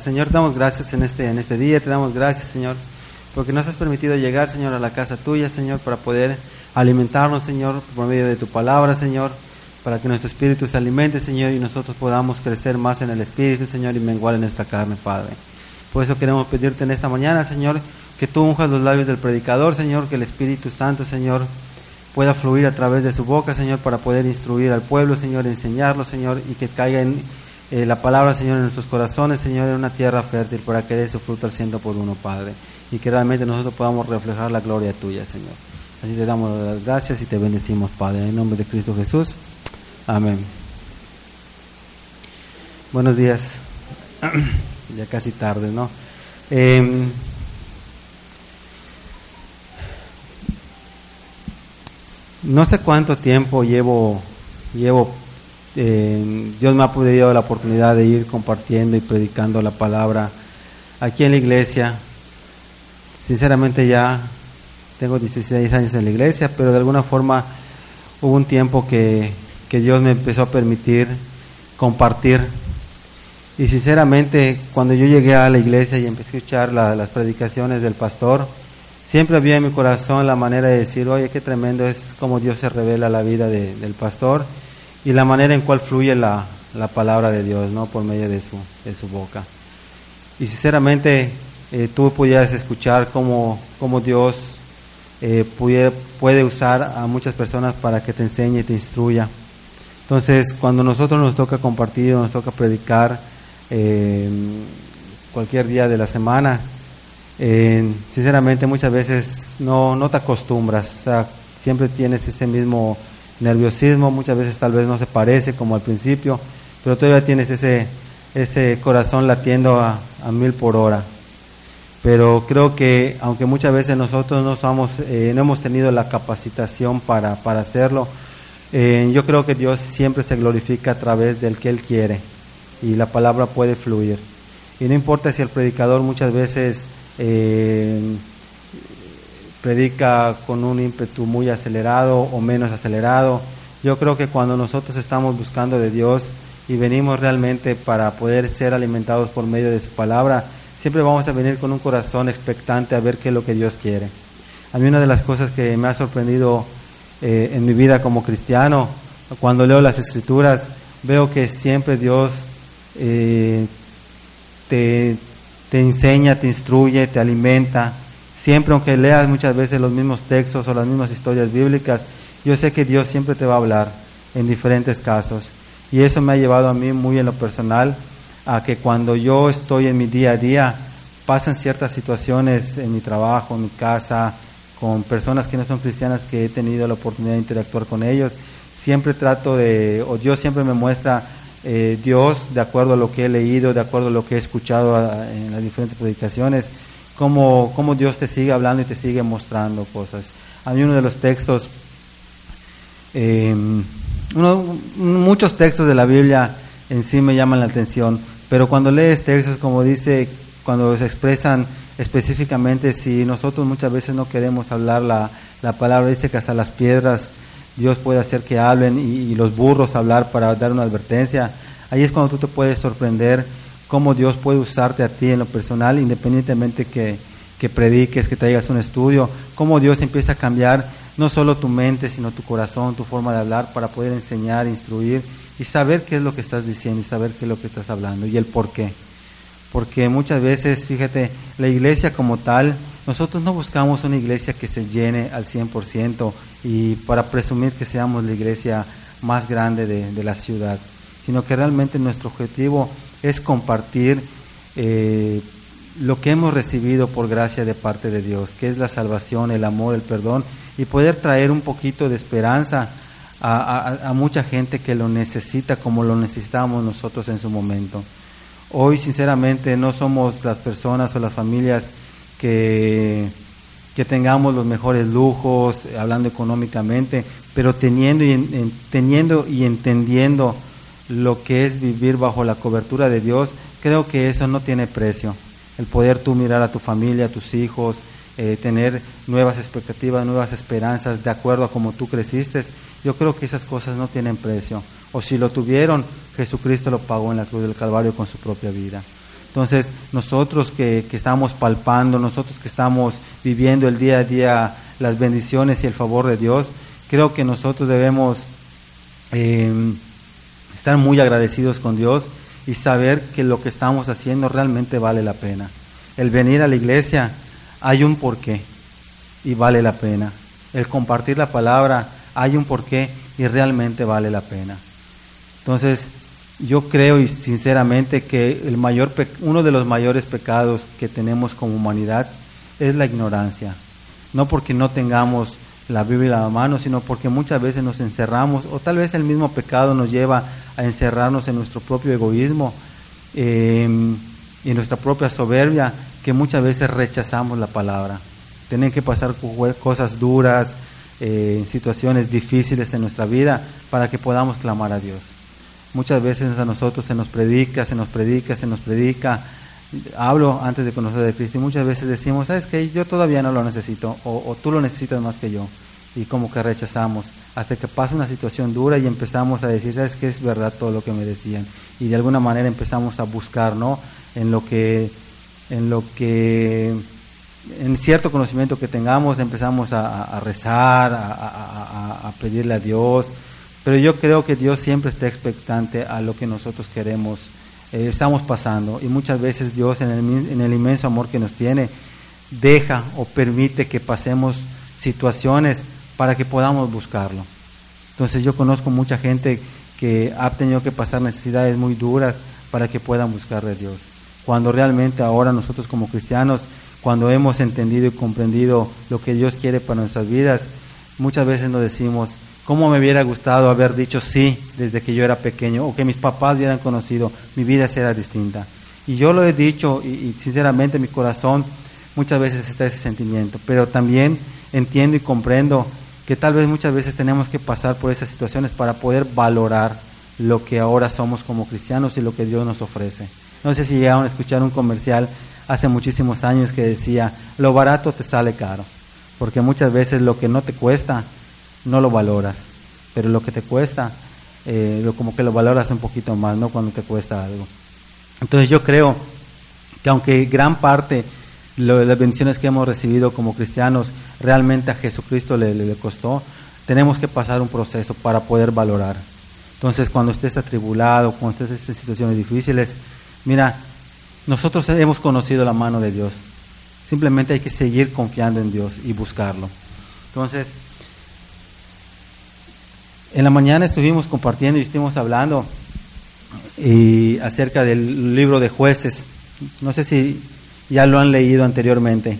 Señor, damos gracias en este, en este día, te damos gracias, Señor, porque nos has permitido llegar, Señor, a la casa tuya, Señor, para poder alimentarnos, Señor, por medio de tu palabra, Señor, para que nuestro espíritu se alimente, Señor, y nosotros podamos crecer más en el espíritu, Señor, y menguar en nuestra carne, Padre. Por eso queremos pedirte en esta mañana, Señor, que tú unjas los labios del predicador, Señor, que el Espíritu Santo, Señor, pueda fluir a través de su boca, Señor, para poder instruir al pueblo, Señor, enseñarlo, Señor, y que caiga en eh, la palabra, Señor, en nuestros corazones, Señor, en una tierra fértil para que dé su fruto al ciento por uno, Padre. Y que realmente nosotros podamos reflejar la gloria tuya, Señor. Así te damos las gracias y te bendecimos, Padre. En nombre de Cristo Jesús. Amén. Buenos días. ya casi tarde, ¿no? Em, no sé cuánto tiempo llevo, llevo eh, Dios me ha podido la oportunidad de ir compartiendo y predicando la palabra aquí en la iglesia. Sinceramente ya tengo 16 años en la iglesia, pero de alguna forma hubo un tiempo que, Dios me empezó a permitir compartir. Y sinceramente cuando yo llegué a la iglesia y empecé a escuchar las predicaciones del pastor, siempre había en mi corazón la manera de decir, oye, qué tremendo es como Dios se revela la vida del pastor y la manera en cual fluye la, la palabra de Dios, ¿no? Por medio de su, de su boca. Y sinceramente eh, tú pudieras escuchar cómo, cómo Dios eh, puede, puede usar a muchas personas para que te enseñe y te instruya. Entonces, cuando nosotros nos toca compartir, nos toca predicar eh, cualquier día de la semana, sinceramente muchas veces no, no te acostumbras, o sea, siempre tienes ese mismo nerviosismo, muchas veces tal vez no se parece como al principio, pero todavía tienes ese, ese corazón latiendo a, mil por hora. Pero creo que aunque muchas veces nosotros no, somos, eh, no hemos tenido la capacitación para, para hacerlo, eh, yo creo que Dios siempre se glorifica a través del que Él quiere y la palabra puede fluir. Y no importa si el predicador muchas veces eh, predica con un ímpetu muy acelerado o menos acelerado. Yo creo que cuando nosotros estamos buscando de Dios y venimos realmente para poder ser alimentados por medio de su palabra, siempre vamos a venir con un corazón expectante a ver qué es lo que Dios quiere. A mí una de las cosas que me ha sorprendido eh, en mi vida como cristiano, cuando leo las escrituras, veo que siempre Dios eh, te, te enseña, te instruye, te alimenta, Siempre, aunque leas muchas veces los mismos textos o las mismas historias bíblicas, yo sé que Dios siempre te va a hablar en diferentes casos. Y eso me ha llevado a mí muy en lo personal a que cuando yo estoy en mi día a día, pasan ciertas situaciones en mi trabajo, en mi casa, con personas que no son cristianas que he tenido la oportunidad de interactuar con ellos, siempre trato de, o Dios siempre me muestra eh, Dios de acuerdo a lo que he leído, de acuerdo a lo que he escuchado en las diferentes predicaciones, cómo, Dios te sigue hablando y te sigue mostrando cosas. Mí uno de los textos, eh, muchos textos de la Biblia en sí me llaman la atención, pero cuando lees textos como dice, cuando se expresan específicamente, si nosotros muchas veces no queremos hablar la, la palabra, dice que hasta las piedras Dios puede hacer que hablen y, y los burros hablar para dar una advertencia, ahí es cuando tú te puedes sorprender cómo Dios puede usarte a ti en lo personal, independientemente que, que prediques, que traigas un estudio, cómo Dios empieza a cambiar no solo tu mente, sino tu corazón, tu forma de hablar, para poder enseñar, instruir y saber qué es lo que estás diciendo y saber qué es lo que estás hablando y el por qué. Porque muchas veces, fíjate, la iglesia como tal, nosotros no buscamos una iglesia que se llene al 100% y para presumir que seamos la iglesia más grande de, de la ciudad, sino que realmente nuestro objetivo es compartir eh, lo que hemos recibido por gracia de parte de Dios, que es la salvación, el amor, el perdón, y poder traer un poquito de esperanza a, mucha gente que lo necesita como lo necesitábamos nosotros en su momento. Hoy, sinceramente, no somos las personas o las familias que, que tengamos los mejores lujos, hablando económicamente, pero teniendo y, teniendo y entendiendo lo que es vivir bajo la cobertura de Dios, creo que eso no tiene precio. El poder tú mirar a tu familia, a tus hijos, eh, tener nuevas expectativas, nuevas esperanzas de acuerdo a como tú creciste, yo creo que esas cosas no tienen precio. O si lo tuvieron, Jesucristo lo pagó en la cruz del Calvario con su propia vida. Entonces, nosotros que, estamos palpando, nosotros que estamos viviendo el día a día las bendiciones y el favor de Dios, creo que nosotros debemos em, estar muy agradecidos con Dios y saber que lo que estamos haciendo realmente vale la pena. El venir a la iglesia hay un porqué y vale la pena. El compartir la palabra hay un porqué y realmente vale la pena. Entonces, yo creo y sinceramente que el mayor uno de los mayores pecados que tenemos como humanidad es la ignorancia. No porque no tengamos la Biblia a la mano, sino porque muchas veces nos encerramos, o tal vez el mismo pecado nos lleva a encerrarnos en nuestro propio egoísmo em, y nuestra propia soberbia, que muchas veces rechazamos la palabra. Tienen que pasar cosas duras, eh, situaciones difíciles en nuestra vida para que podamos clamar a Dios. Muchas veces a nosotros se nos predica, se nos predica, se nos predica. Hablo antes de conocer a Cristo y muchas veces decimos, ¿sabes qué? Yo todavía no lo necesito o, tú lo necesitas más que yo. Y como que rechazamos hasta que pasa una situación dura y empezamos a decir, ¿sabes qué? Es verdad todo lo que me decían. Y de alguna manera empezamos a buscar, ¿no? En lo que, en lo que, en cierto conocimiento que tengamos, empezamos a, rezar, a pedirle a Dios, pero yo creo que Dios siempre está expectante a lo que nosotros queremos, eh, estamos pasando. Y muchas veces Dios en el, en el inmenso amor que nos tiene, deja o permite que pasemos situaciones para que podamos buscarlo. Entonces yo conozco mucha gente que ha tenido que pasar necesidades muy duras para que puedan buscar a Dios. Cuando realmente ahora nosotros como cristianos, cuando hemos entendido y comprendido lo que Dios quiere para nuestras vidas, muchas veces nos decimos, ¿Cómo me hubiera gustado haber dicho sí desde que yo era pequeño o que mis papás hubieran conocido? Mi vida será distinta. Y yo lo he dicho y, sinceramente mi corazón muchas veces está ese sentimiento, pero también entiendo y comprendo que tal vez muchas veces tenemos que pasar por esas situaciones para poder valorar lo que ahora somos como cristianos y lo que Dios nos ofrece. No sé si llegaron a escuchar un comercial hace muchísimos años que decía, lo barato te sale caro, porque muchas veces lo que no te cuesta no lo valoras, pero lo que te cuesta, eh, lo, como que lo valoras un poquito más, ¿no? Cuando te cuesta algo. Entonces yo creo que aunque gran parte de las bendiciones que hemos recibido como cristianos realmente a Jesucristo le, costó, tenemos que pasar un proceso para poder valorar. Entonces cuando estés atribulado, cuando estés en situaciones difíciles, mira, nosotros hemos conocido la mano de Dios. Simplemente hay que seguir confiando en Dios y buscarlo. Entonces, en la mañana estuvimos compartiendo y estuvimos hablando acerca del libro de jueces. No sé si ya lo han leído anteriormente.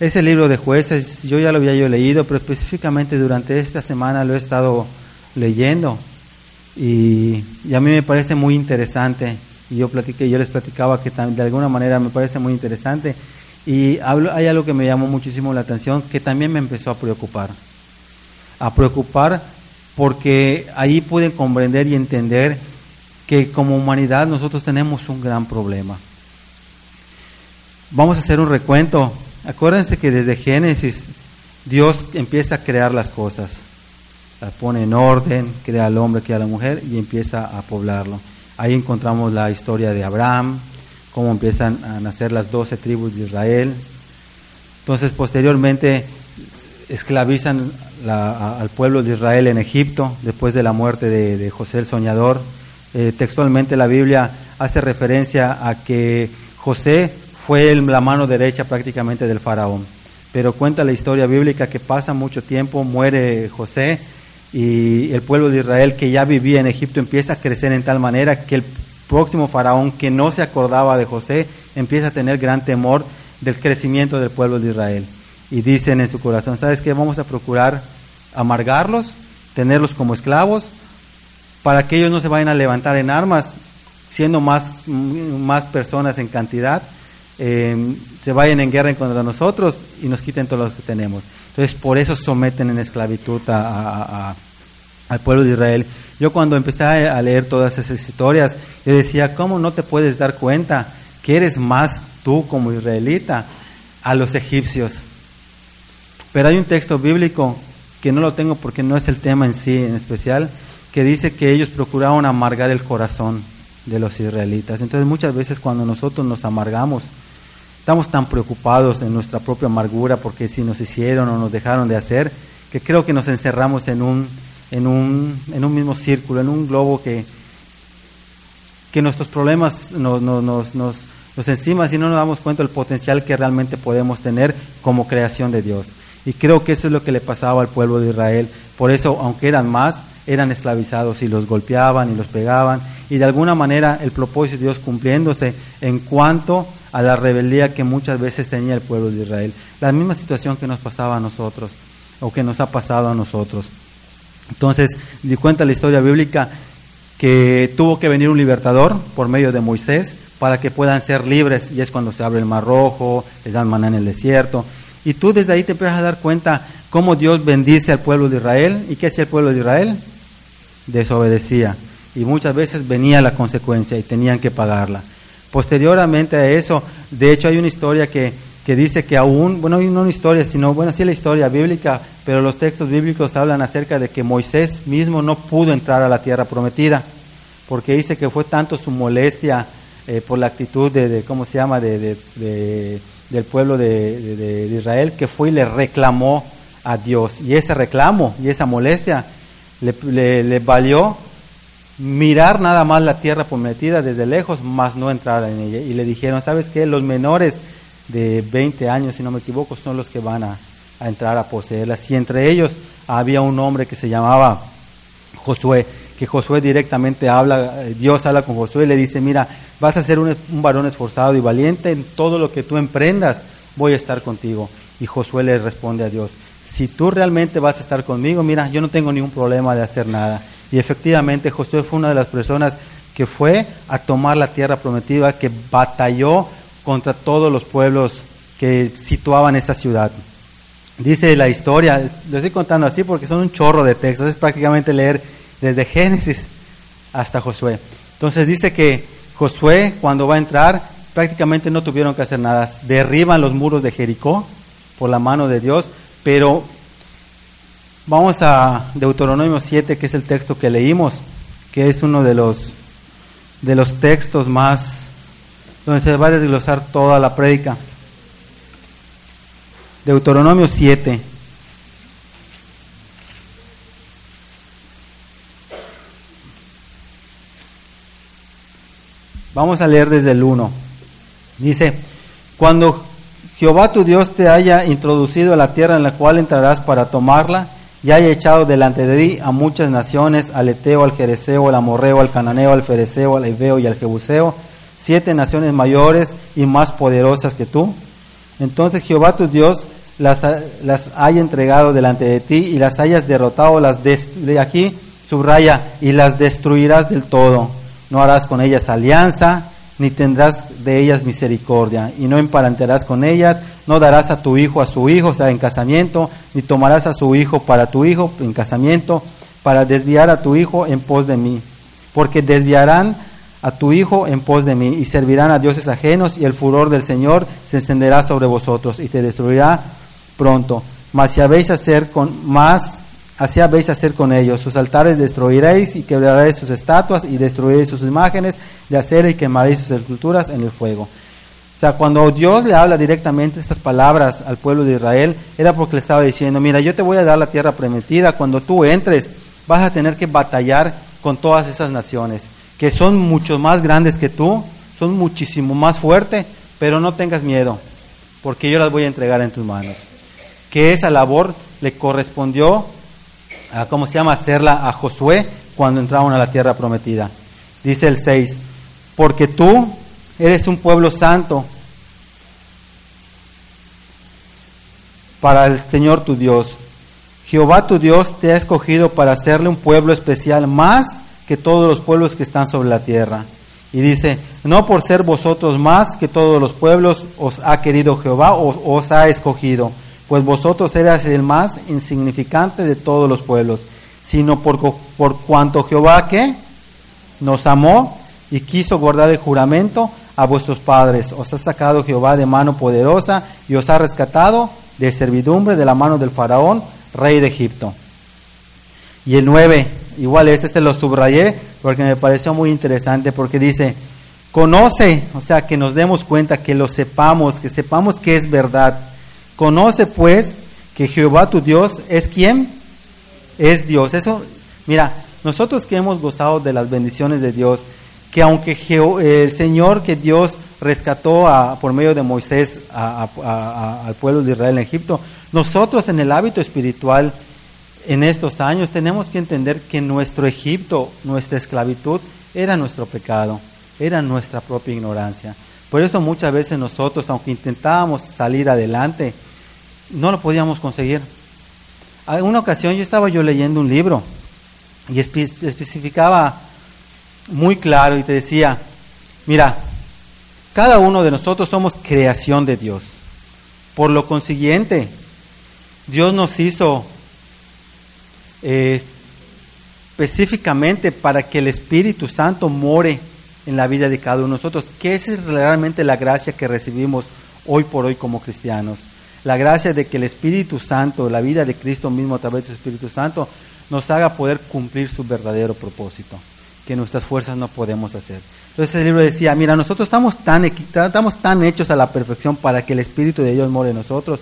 Ese libro de jueces, yo ya lo había leído, pero específicamente durante esta semana lo he estado leyendo y, a mí me parece muy interesante. Y yo platiqué, yo les platicaba que de alguna manera me parece muy interesante. Y hay algo que me llamó muchísimo la atención que también me empezó a preocupar. A preocupar porque ahí pueden comprender y entender que como humanidad nosotros tenemos un gran problema. Vamos a hacer un recuento. Acuérdense que desde Génesis Dios empieza a crear las cosas. Las pone en orden, crea al hombre, crea a la mujer y empieza a poblarlo. Ahí encontramos la historia de Abraham, cómo empiezan a nacer las doce tribus de Israel. Entonces, posteriormente, esclavizan al pueblo de Israel en Egipto después de la muerte de, José el Soñador. Eh, textualmente la Biblia hace referencia a que José fue la mano derecha prácticamente del faraón. Pero cuenta la historia bíblica que pasa mucho tiempo, muere José y el pueblo de Israel que ya vivía en Egipto empieza a crecer en tal manera que el próximo faraón que no se acordaba de José empieza a tener gran temor del crecimiento del pueblo de Israel y dicen en su corazón, ¿sabes qué? Vamos a procurar amargarlos, tenerlos como esclavos, para que ellos no se vayan a levantar en armas, siendo más, más personas en cantidad, eh, se vayan en guerra contra nosotros y nos quiten todos los que tenemos. Entonces, por eso someten en esclavitud al pueblo de Israel. Yo cuando empecé a leer todas esas historias, yo decía, ¿cómo no te puedes dar cuenta que eres más tú como israelita a los egipcios? Pero hay un texto bíblico que no lo tengo porque no es el tema en sí en especial, que dice que ellos procuraron amargar el corazón de los israelitas. Entonces muchas veces cuando nosotros nos amargamos, estamos tan preocupados en nuestra propia amargura porque si nos hicieron o nos dejaron de hacer, que creo que nos encerramos en un, en un, en un mismo círculo, en un globo que, que nuestros problemas nos, nos, nos, nos, encima si no nos damos cuenta del potencial que realmente podemos tener como creación de Dios. Y creo que eso es lo que le pasaba al pueblo de Israel. Por eso, aunque eran más, eran esclavizados y los golpeaban y los pegaban. Y de alguna manera el propósito de Dios cumpliéndose en cuanto a la rebeldía que muchas veces tenía el pueblo de Israel. La misma situación que nos pasaba a nosotros o que nos ha pasado a nosotros. Entonces, di cuenta la historia bíblica que tuvo que venir un libertador por medio de Moisés para que puedan ser libres y es cuando se abre el mar rojo, les dan maná en el desierto. Y tú desde ahí te empiezas a dar cuenta cómo Dios bendice al pueblo de Israel. ¿Y qué hacía el pueblo de Israel? Desobedecía. Y muchas veces venía la consecuencia y tenían que pagarla. Posteriormente a eso, de hecho hay una historia que que dice que aún, bueno, no una historia, sino, bueno, sí la historia bíblica, pero los textos bíblicos hablan acerca de que Moisés mismo no pudo entrar a la tierra prometida, porque dice que fue tanto su molestia eh, por la actitud de, ¿cómo se llama?, de, del pueblo de, Israel, que fue y le reclamó a Dios. Y ese reclamo y esa molestia le, valió mirar nada más la tierra prometida desde lejos, más no entrar en ella. Y le dijeron, ¿sabes qué? Los menores de 20 años, si no me equivoco, son los que van a, entrar a poseerlas. Y entre ellos había un hombre que se llamaba Josué, que Josué directamente habla, Dios habla con Josué y le dice, mira, vas a ser un, varón esforzado y valiente en todo lo que tú emprendas, voy a estar contigo. Y Josué le responde a Dios, si tú realmente vas a estar conmigo, mira, yo no tengo ningún problema de hacer nada. Y efectivamente Josué fue una de las personas que fue a tomar la tierra prometida, que batalló contra todos los pueblos que situaban esa ciudad. Dice la historia, lo estoy contando así porque son un chorro de textos, es prácticamente leer desde Génesis hasta Josué. Entonces dice que Josué cuando va a entrar prácticamente no tuvieron que hacer nada, derriban los muros de Jericó por la mano de Dios, pero vamos a Deuteronomio 7, que es el texto que leímos, que es uno de los de los textos más donde se va a desglosar toda la prédica. Deuteronomio 7. Vamos a leer desde el 1. Dice, cuando Jehová tu Dios te haya introducido a la tierra en la cual entrarás para tomarla, y haya echado delante de ti a muchas naciones, al Eteo, al Jereseo, al Amorreo, al Cananeo, al Fereceo, al Ebeo y al Jebuseo, siete naciones mayores y más poderosas que tú. Entonces Jehová tu Dios las, las haya entregado delante de ti y las hayas derrotado, las aquí subraya, y las destruirás del todo. No harás con ellas alianza, ni tendrás de ellas misericordia, y no emparentarás con ellas, no darás a tu hijo a su hijo, o sea, en casamiento, ni tomarás a su hijo para tu hijo en casamiento, para desviar a tu hijo en pos de mí, porque desviarán a tu hijo en pos de mí, y servirán a dioses ajenos, y el furor del Señor se encenderá sobre vosotros, y te destruirá pronto. Mas si habéis hacer con más, así habéis hacer con ellos. Sus altares destruiréis y quebraréis sus estatuas y destruiréis sus imágenes de acera y quemaréis sus esculturas en el fuego. O sea, cuando Dios le habla directamente estas palabras al pueblo de Israel, era porque le estaba diciendo, mira, yo te voy a dar la tierra prometida, cuando tú entres vas a tener que batallar con todas esas naciones que son mucho más grandes que tú, son muchísimo más fuertes, pero no tengas miedo, porque yo las voy a entregar en tus manos. Que esa labor le correspondió a, ¿cómo se llama?, hacerla a Josué cuando entraron a la tierra prometida. Dice el 6, porque tú eres un pueblo santo para el Señor tu Dios. Jehová tu Dios te ha escogido para hacerle un pueblo especial más que todos los pueblos que están sobre la tierra. Y dice, no por ser vosotros más que todos los pueblos os ha querido Jehová o os ha escogido, pues vosotros eras el más insignificante de todos los pueblos, sino por, por cuanto Jehová que nos amó y quiso guardar el juramento a vuestros padres. Os ha sacado Jehová de mano poderosa y os ha rescatado de servidumbre de la mano del faraón, rey de Egipto. Y el 9, igual este, este lo subrayé porque me pareció muy interesante porque dice, conoce, o sea, que nos demos cuenta, que lo sepamos, que sepamos que es verdad. Conoce pues que Jehová tu Dios es quien es Dios. Eso, mira, nosotros que hemos gozado de las bendiciones de Dios, que aunque el Señor, que Dios rescató a, por medio de Moisés al pueblo de Israel en Egipto, nosotros en el hábito espiritual en estos años tenemos que entender que nuestro Egipto, nuestra esclavitud, era nuestro pecado, era nuestra propia ignorancia. Por eso muchas veces nosotros, aunque intentábamos salir adelante, no lo podíamos conseguir. En una ocasión yo estaba yo leyendo un libro y especificaba muy claro y te decía, mira, cada uno de nosotros somos creación de Dios. Por lo consiguiente, Dios nos hizo eh, específicamente para que el Espíritu Santo more en la vida de cada uno de nosotros, que esa es realmente la gracia que recibimos hoy por hoy como cristianos. La gracia de que el Espíritu Santo, la vida de Cristo mismo a través de su Espíritu Santo, nos haga poder cumplir su verdadero propósito, que nuestras fuerzas no podemos hacer. Entonces el libro decía, mira, nosotros estamos tan, estamos tan hechos a la perfección para que el Espíritu de Dios more en nosotros,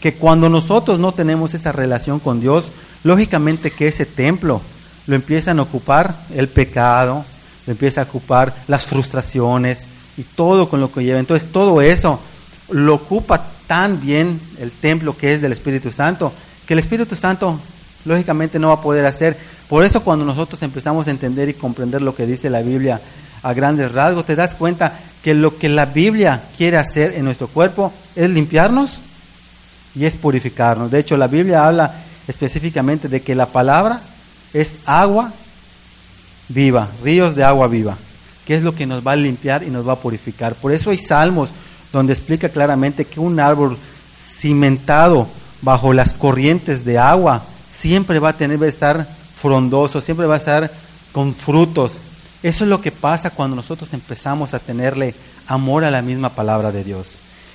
que cuando nosotros no tenemos esa relación con Dios, lógicamente que ese templo lo empiezan a ocupar el pecado, lo empieza a ocupar las frustraciones y todo con lo que lleva. Entonces todo eso lo ocupa tan bien el templo que es del Espíritu Santo, que el Espíritu Santo lógicamente no va a poder hacer. Por eso cuando nosotros empezamos a entender y comprender lo que dice la Biblia a grandes rasgos, te das cuenta que lo que la Biblia quiere hacer en nuestro cuerpo es limpiarnos y es purificarnos. De hecho, la Biblia habla específicamente de que la palabra es agua viva, ríos de agua viva, que es lo que nos va a limpiar y nos va a purificar. Por eso hay salmos donde explica claramente que un árbol cimentado bajo las corrientes de agua siempre va a tener va a estar frondoso, siempre va a estar con frutos. Eso es lo que pasa cuando nosotros empezamos a tenerle amor a la misma palabra de Dios.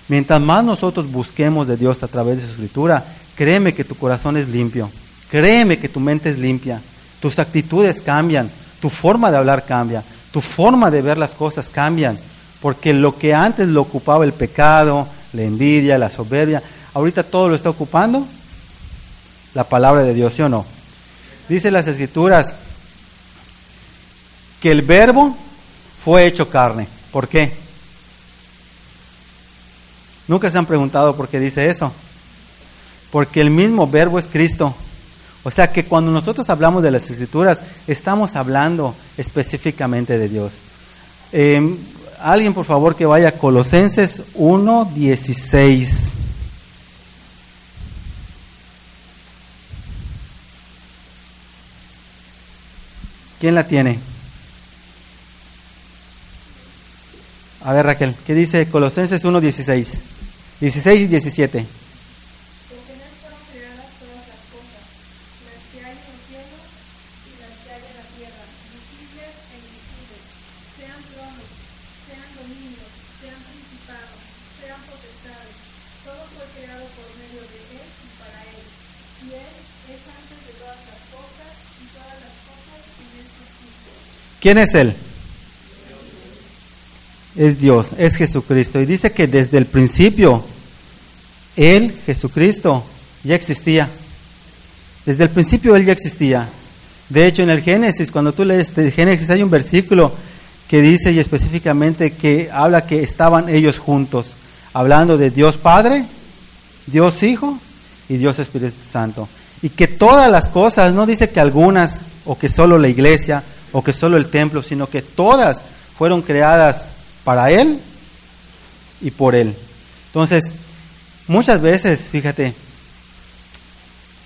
Mientras más nosotros busquemos de Dios a través de su escritura, créeme que tu corazón es limpio, créeme que tu mente es limpia, tus actitudes cambian, tu forma de hablar cambia, tu forma de ver las cosas cambian, porque lo que antes lo ocupaba el pecado, la envidia, la soberbia, ahorita todo lo está ocupando la palabra de Dios, ¿sí o no? Dice las escrituras que el verbo fue hecho carne. ¿Por qué? Nunca se han preguntado por qué dice eso. Porque el mismo verbo es Cristo. O sea que cuando nosotros hablamos de las escrituras, estamos hablando específicamente de Dios. Em, alguien, por favor, que vaya a Colosenses 1.16. ¿Quién la tiene? A ver, Raquel, ¿qué dice Colosenses 1.16? 16 y 17. ¿Quién es Él? Es Dios, es Jesucristo. Y dice que desde el principio, Él, Jesucristo, ya existía. Desde el principio Él ya existía. De hecho, en el Génesis, cuando tú lees el Génesis, hay un versículo que dice y específicamente que habla que estaban ellos juntos, hablando de Dios Padre, Dios Hijo y Dios Espíritu Santo. Y que todas las cosas, no dice que algunas o que solo la iglesia o que solo el templo, sino que todas fueron creadas para Él y por Él. Entonces, muchas veces, fíjate,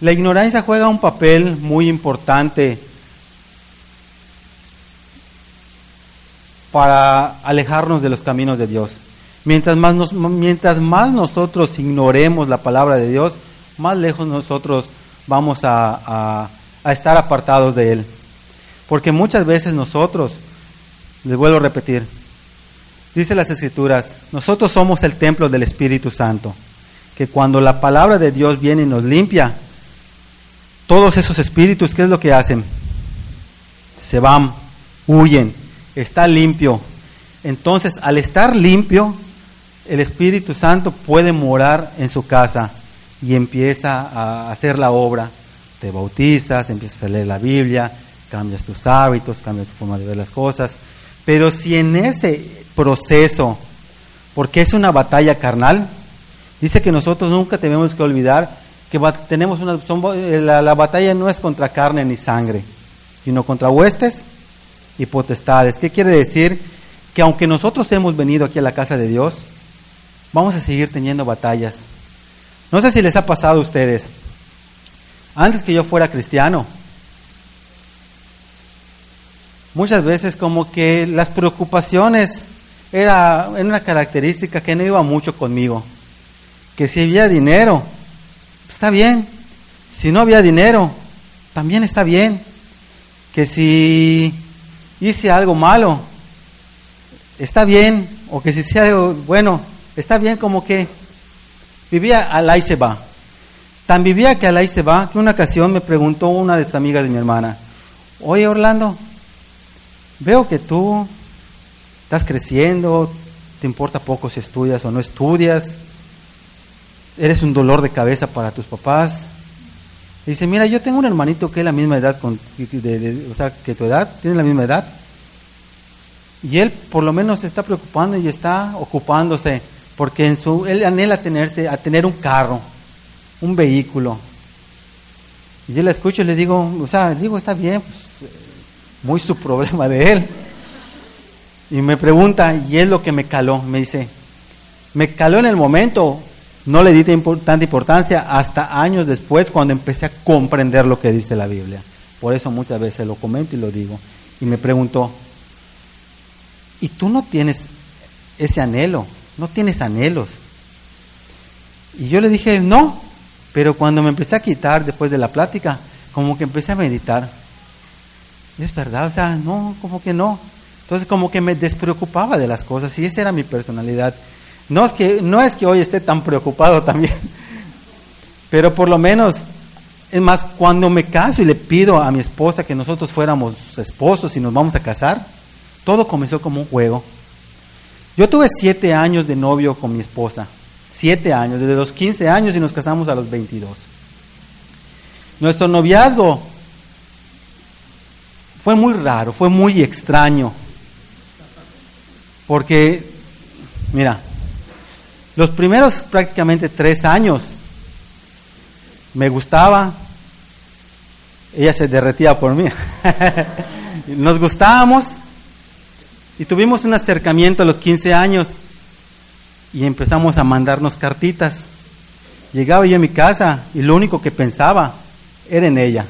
la ignorancia juega un papel muy importante para alejarnos de los caminos de Dios. Mientras más, nosotros ignoremos la palabra de Dios, más lejos nosotros vamos a estar apartados de Él. Porque muchas veces nosotros, les vuelvo a repetir, dice las escrituras, nosotros somos el templo del Espíritu Santo, que cuando la palabra de Dios viene y nos limpia, todos esos espíritus, ¿qué es lo que hacen? se van, huyen, está limpio. Entonces, al estar limpio, el Espíritu Santo puede morar en su casa y empieza a hacer la obra. Te bautizas, empiezas a leer la Biblia, cambias tus hábitos, cambias tu forma de ver las cosas. Pero si en ese proceso, porque es una batalla carnal, dice que nosotros nunca tenemos que olvidar que tenemos una, eh, la, la batalla no es contra carne ni sangre, sino contra huestes y potestades. ¿Qué quiere decir? Que aunque nosotros hemos venido aquí a la casa de Dios, vamos a seguir teniendo batallas. No sé si les ha pasado a ustedes. Antes que yo fuera cristiano, muchas veces como que las preocupaciones era, una característica que no iba mucho conmigo. Que si había dinero, está bien. Si no había dinero, también está bien. Que si hice algo malo, está bien. O que si hice algo bueno, está bien como que vivía al ahí se va. Tan vivía que al ahí se va que una ocasión me preguntó una de sus amigas de mi hermana, oye Orlando, veo que tú estás creciendo, te importa poco si estudias o no estudias, eres un dolor de cabeza para tus papás. dice, mira, yo tengo un hermanito que es la misma edad, o sea, que tu edad, tiene la misma edad. Y él por lo menos se está preocupando y está ocupándose, porque en su, él anhela tenerse, a tener un carro, un vehículo. Y yo le escucho y le digo, o sea, digo, está bien, pues, muy su problema de él. Y me pregunta, y es lo que me caló, me dice, me caló en el momento, no le di tanta importancia hasta años después cuando empecé a comprender lo que dice la Biblia. Por eso muchas veces lo comento y lo digo. Y me preguntó, ¿y tú no tienes ese anhelo? ¿No tienes anhelos? Y yo le dije, no, pero cuando me empecé a quitar después de la plática, como que empecé a meditar. Es verdad, o sea, no, como que no. Entonces como que me despreocupaba de las cosas y esa era mi personalidad. No es que, no es que hoy esté tan preocupado también, pero por lo menos, es más, cuando me caso y le pido a mi esposa que nosotros fuéramos esposos y nos vamos a casar, todo comenzó como un juego. Yo tuve siete años de novio con mi esposa, siete años, desde los 15 años y nos casamos a los 22. Nuestro noviazgo fue muy raro, fue muy extraño. Porque, mira, los primeros prácticamente tres años me gustaba, ella se derretía por mí. Nos gustábamos y tuvimos un acercamiento a los 15 años y empezamos a mandarnos cartitas. Llegaba yo a mi casa y lo único que pensaba era en ella.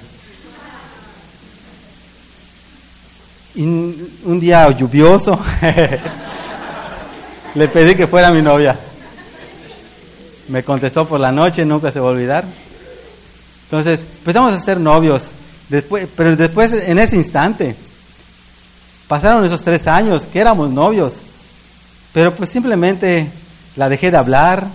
Y un día lluvioso, le pedí que fuera mi novia. Me contestó por la noche, nunca se va a olvidar. Entonces, empezamos a ser novios. Después, pero después, en ese instante, pasaron esos tres años que éramos novios. Pero pues simplemente la dejé de hablar,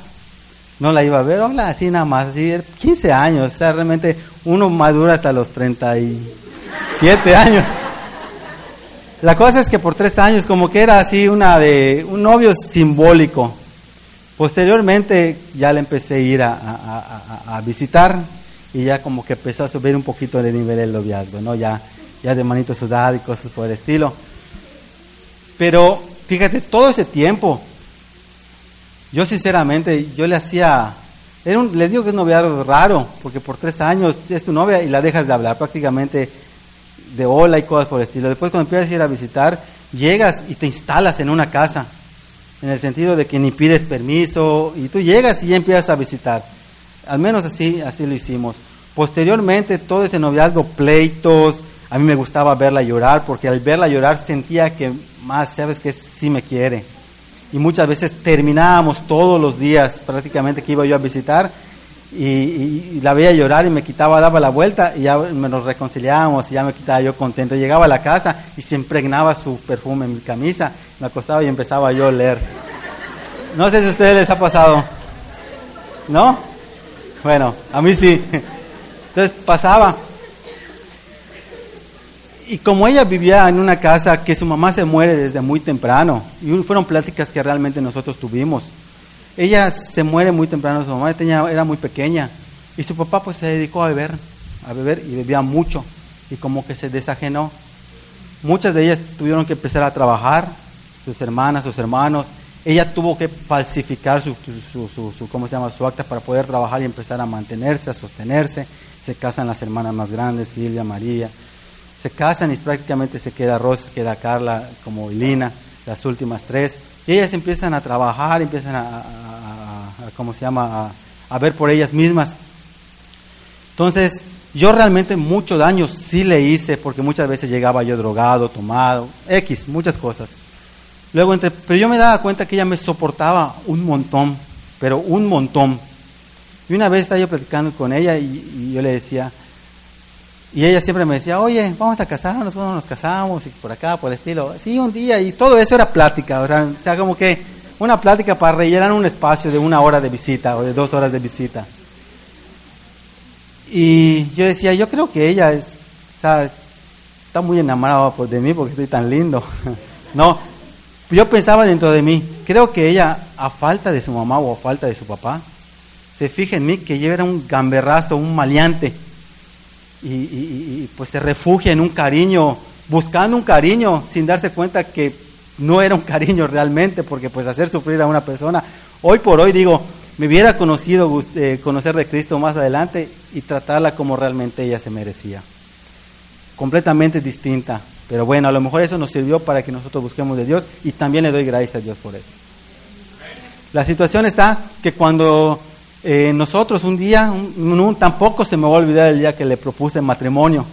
no la iba a ver, hola, así nada más, así, 15 años, o sea, realmente uno madura hasta los 37 años. La cosa es que por tres años como que era así una de un novio simbólico. Posteriormente ya le empecé a ir a, visitar y ya como que empezó a subir un poquito de nivel el noviazgo, ¿no? Ya, ya de manito sudado y cosas por el estilo. Pero fíjate, todo ese tiempo, yo sinceramente, yo le hacía, les digo que es un noviazgo raro, porque por tres años es tu novia y la dejas de hablar prácticamente de hola y cosas por el estilo. Después cuando empiezas a ir a visitar, llegas y te instalas en una casa, en el sentido de que ni pides permiso y tú llegas y ya empiezas a visitar. Al menos así, así lo hicimos. Posteriormente, todo ese noviazgo, pleitos, a mí me gustaba verla llorar, porque al verla llorar sentía que más, sabes que sí me quiere. Y muchas veces terminábamos todos los días, prácticamente que iba yo a visitar, y, la veía llorar y me quitaba, daba la vuelta y ya nos reconciliábamos y ya me quitaba yo contento. Llegaba a la casa y se impregnaba su perfume en mi camisa, me acostaba y empezaba yo a leer. No sé si a ustedes les ha pasado. ¿No? Bueno, a mí sí. Entonces pasaba. Y como ella vivía en una casa que su mamá se muere desde muy temprano, y fueron pláticas que realmente nosotros tuvimos. Ella se muere muy temprano, su mamá tenía, era muy pequeña, y su papá pues se dedicó a beber, a beber y bebía mucho, y como que se desajenó. Muchas de ellas tuvieron que empezar a trabajar, sus hermanas, sus hermanos. Ella tuvo que falsificar su, su, su, ¿cómo se llama? su acta para poder trabajar y empezar a mantenerse, a sostenerse. Se casan las hermanas más grandes, Silvia, María se casan y prácticamente se queda Rosa, queda Carla como Lina, las últimas tres. Y ellas empiezan a trabajar, empiezan a, ¿cómo se llama?, a, ver por ellas mismas. Entonces, yo realmente mucho daño sí le hice, porque muchas veces llegaba yo drogado, tomado, X, muchas cosas. Luego, entre, pero yo me daba cuenta que ella me soportaba un montón, pero un montón. Y una vez estaba yo platicando con ella y yo le decía, y ella siempre me decía, oye, vamos a casarnos, cuando nos casamos? Y por acá, por el estilo. Sí, un día, y todo eso era plática, o sea, como que una plática para rellenar un espacio de una hora de visita o de dos horas de visita. Y yo decía, yo creo que ella es, está, muy enamorada de mí porque estoy tan lindo. no, yo pensaba dentro de mí, creo que ella, a falta de su mamá o a falta de su papá, se fija en mí que yo era un gamberrazo, un maleante y, pues se refugia en un cariño, buscando un cariño sin darse cuenta que no era un cariño realmente, porque pues hacer sufrir a una persona, hoy por hoy digo, me hubiera conocido, eh, conocer de Cristo más adelante y tratarla como realmente ella se merecía. Completamente distinta, pero bueno, a lo mejor eso nos sirvió para que nosotros busquemos de Dios y también le doy gracias a Dios por eso. La situación está que cuando eh, nosotros un día, tampoco se me va a olvidar el día que le propuse matrimonio.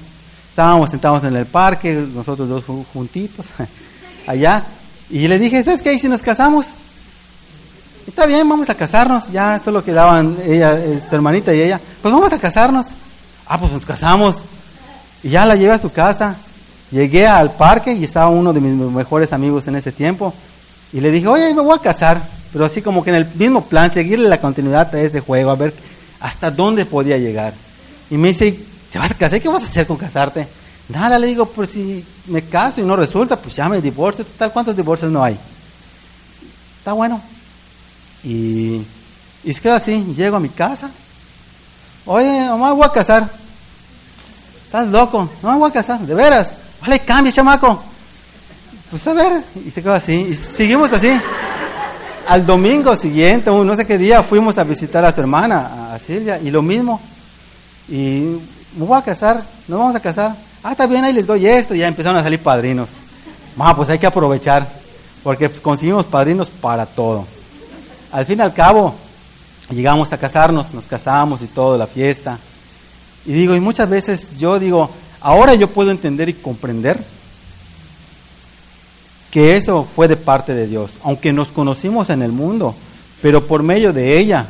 Estábamos sentados en el parque, nosotros dos juntitos, allá, y le dije, ¿sabes qué? ¿Y si nos casamos? Está bien, vamos a casarnos. Ya solo quedaban ella, su hermanita y ella. Pues vamos a casarnos. Ah, pues nos casamos. Y ya la llevé a su casa. Llegué al parque y estaba uno de mis mejores amigos en ese tiempo. Y le dije, oye, me voy a casar pero así como que en el mismo plan, seguirle la continuidad a ese juego, a ver hasta dónde podía llegar. Y me dice, ¿te vas a casar? ¿Qué vas a hacer con casarte? Nada, le digo, pues si me caso y no resulta, pues ya me divorcio. Total, ¿cuántos divorcios no hay? Está bueno. Y, y se quedó así, llego a mi casa. Oye, mamá, voy a casar. Estás loco, no me voy a casar, de veras. Vale, cambia, chamaco. Pues a ver, y se quedó así, y seguimos así al domingo siguiente, no sé qué día, fuimos a visitar a su hermana, a Silvia, y lo mismo. Y me voy a casar, nos vamos a casar. Ah, está bien, ahí les doy esto. Y ya empezaron a salir padrinos. Ah, pues hay que aprovechar, porque conseguimos padrinos para todo. Al fin y al cabo, llegamos a casarnos, nos casamos y todo, la fiesta. Y digo, y muchas veces yo digo, ahora yo puedo entender y comprender que eso fue de parte de Dios, aunque nos conocimos en el mundo, pero por medio de ella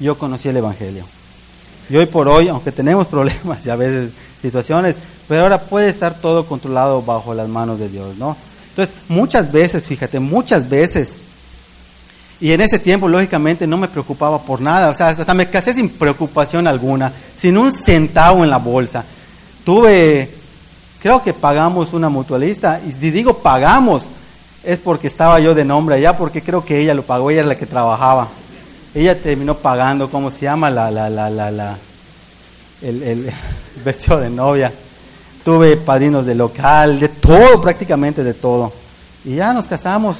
yo conocí el Evangelio. Y hoy por hoy, aunque tenemos problemas y a veces situaciones, pero ahora puede estar todo controlado bajo las manos de Dios, ¿no? Entonces, muchas veces, fíjate, muchas veces, y en ese tiempo, lógicamente, no me preocupaba por nada, o sea, hasta me casé sin preocupación alguna, sin un centavo en la bolsa. Tuve Creo que pagamos una mutualista, y si digo pagamos, es porque estaba yo de nombre allá, porque creo que ella lo pagó, ella es la que trabajaba. Ella terminó pagando, ¿cómo se llama? La, la, la, la, la el, el vestido de novia. Tuve padrinos de local, de todo, prácticamente de todo. Y ya nos casamos,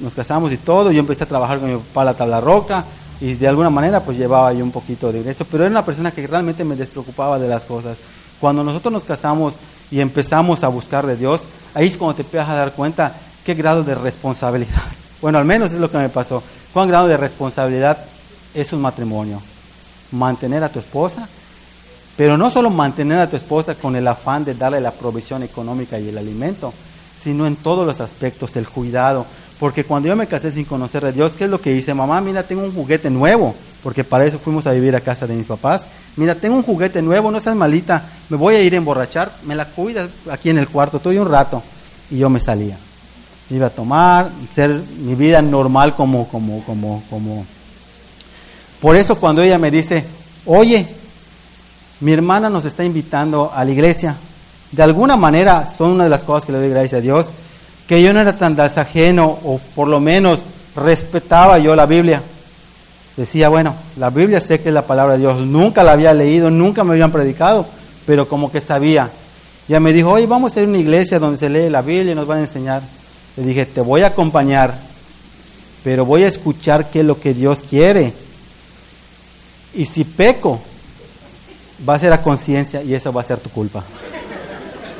nos casamos y todo. Yo empecé a trabajar con mi papá la tabla roca y de alguna manera pues llevaba yo un poquito de ingreso, pero era una persona que realmente me despreocupaba de las cosas. Cuando nosotros nos casamos, y empezamos a buscar de Dios, ahí es cuando te empiezas a dar cuenta qué grado de responsabilidad. Bueno, al menos es lo que me pasó. ¿Cuán grado de responsabilidad es un matrimonio? Mantener a tu esposa, pero no solo mantener a tu esposa con el afán de darle la provisión económica y el alimento, sino en todos los aspectos, el cuidado. Porque cuando yo me casé sin conocer a Dios, ¿qué es lo que hice? Mamá, mira, tengo un juguete nuevo porque para eso fuimos a vivir a casa de mis papás. Mira, tengo un juguete nuevo, no seas malita, me voy a ir a emborrachar, me la cuidas aquí en el cuarto, estoy un rato. Y yo me salía. Iba a tomar, ser mi vida normal como, como, como, como. Por eso cuando ella me dice, oye, mi hermana nos está invitando a la iglesia, de alguna manera son una de las cosas que le doy gracias a Dios, que yo no era tan desajeno o por lo menos respetaba yo la Biblia. Decía, bueno, la Biblia sé que es la palabra de Dios, nunca la había leído, nunca me habían predicado, pero como que sabía. Ya me dijo, oye, vamos a ir a una iglesia donde se lee la Biblia y nos van a enseñar. Le dije, te voy a acompañar, pero voy a escuchar qué es lo que Dios quiere. Y si peco, va a ser a conciencia y eso va a ser tu culpa.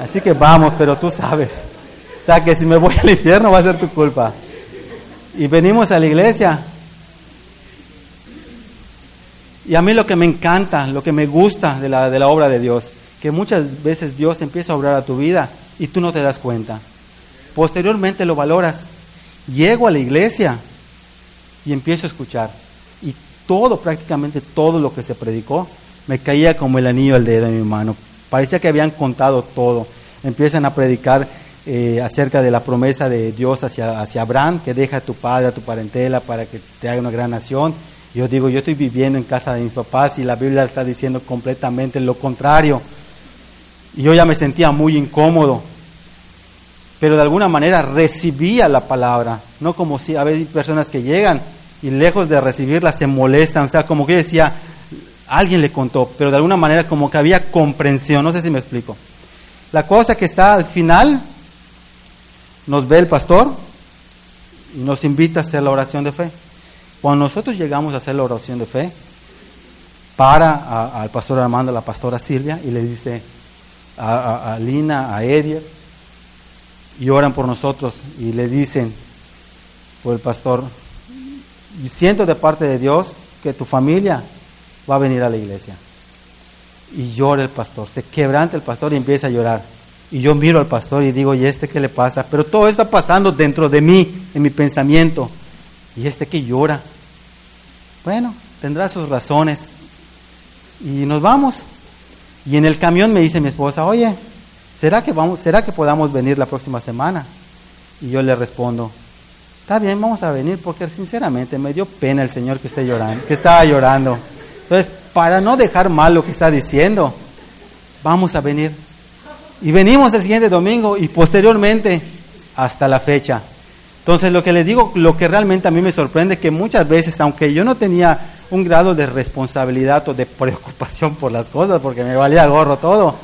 Así que vamos, pero tú sabes. O sea, que si me voy al infierno va a ser tu culpa. Y venimos a la iglesia. Y a mí lo que me encanta, lo que me gusta de la, de la obra de Dios, que muchas veces Dios empieza a obrar a tu vida y tú no te das cuenta. Posteriormente lo valoras. Llego a la iglesia y empiezo a escuchar. Y todo, prácticamente todo lo que se predicó, me caía como el anillo al dedo en mi mano. Parecía que habían contado todo. Empiezan a predicar eh, acerca de la promesa de Dios hacia, hacia Abraham, que deja a tu padre, a tu parentela para que te haga una gran nación. Yo digo, yo estoy viviendo en casa de mis papás y la Biblia está diciendo completamente lo contrario. Y yo ya me sentía muy incómodo, pero de alguna manera recibía la palabra, no como si a veces personas que llegan y lejos de recibirla se molestan, o sea, como que decía, alguien le contó, pero de alguna manera como que había comprensión, no sé si me explico. La cosa que está al final, nos ve el pastor y nos invita a hacer la oración de fe. Cuando nosotros llegamos a hacer la oración de fe, para al pastor Armando, a la pastora Silvia, y le dice, a, Lina, a Edier, y oran por nosotros y le dicen, por el pastor, siento de parte de Dios que tu familia va a venir a la iglesia. Y llora el pastor, se quebranta el pastor y empieza a llorar. Y yo miro al pastor y digo, ¿y este qué le pasa? Pero todo está pasando dentro de mí, en mi pensamiento. ¿Y este que llora? Bueno, tendrá sus razones. Y nos vamos. Y en el camión me dice mi esposa, oye, ¿será que, vamos, ¿será que podamos venir la próxima semana? Y yo le respondo, está bien, vamos a venir porque sinceramente me dio pena el Señor que esté llorando, que estaba llorando. Entonces, para no dejar mal lo que está diciendo, vamos a venir. Y venimos el siguiente domingo y posteriormente hasta la fecha. Entonces, lo que les digo, lo que realmente a mí me sorprende, que muchas veces, aunque yo no tenía un grado de responsabilidad o de preocupación por las cosas, porque me valía gorro todo.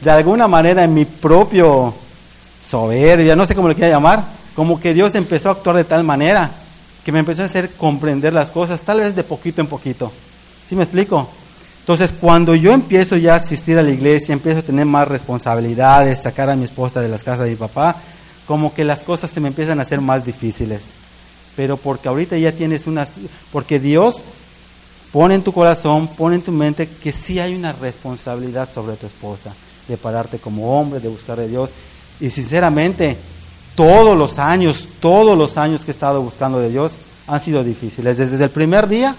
De alguna manera en mi propio soberbia, no sé cómo le quiera llamar, como que Dios empezó a actuar de tal manera que me empezó a hacer comprender las cosas, tal vez de poquito en poquito. ¿Sí me explico? Entonces, cuando yo empiezo ya a asistir a la iglesia, empiezo a tener más responsabilidades, sacar a mi esposa de las casas de mi papá, como que las cosas se me empiezan a hacer más difíciles. Pero porque ahorita ya tienes unas, porque Dios Pone en tu corazón, pone en tu mente que sí hay una responsabilidad sobre tu esposa, de pararte como hombre, de buscar a Dios. Y sinceramente, todos los años, todos los años que he estado buscando de Dios han sido difíciles, desde el primer día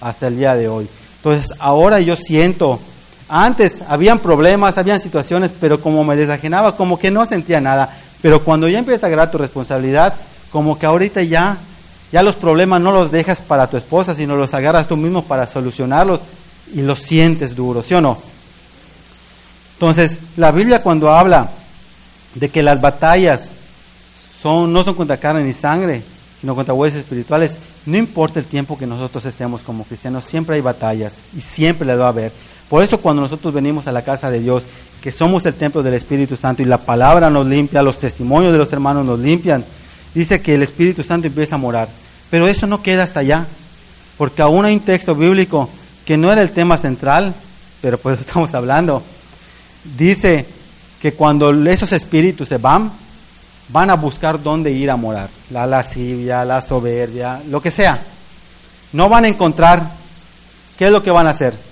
hasta el día de hoy. Entonces, ahora yo siento, antes habían problemas, habían situaciones, pero como me desajenaba, como que no sentía nada. Pero cuando ya empieza a agarrar tu responsabilidad, como que ahorita ya ya los problemas no los dejas para tu esposa, sino los agarras tú mismo para solucionarlos y los sientes duros, ¿sí o no? Entonces, la Biblia cuando habla de que las batallas son, no son contra carne ni sangre, sino contra huesos espirituales, no importa el tiempo que nosotros estemos como cristianos, siempre hay batallas y siempre las va a haber. Por eso cuando nosotros venimos a la casa de Dios, que somos el templo del Espíritu Santo y la palabra nos limpia, los testimonios de los hermanos nos limpian, dice que el Espíritu Santo empieza a morar. Pero eso no queda hasta allá, porque aún hay un texto bíblico que no era el tema central, pero pues estamos hablando. Dice que cuando esos espíritus se van, van a buscar dónde ir a morar. La lascivia, la soberbia, lo que sea. No van a encontrar qué es lo que van a hacer.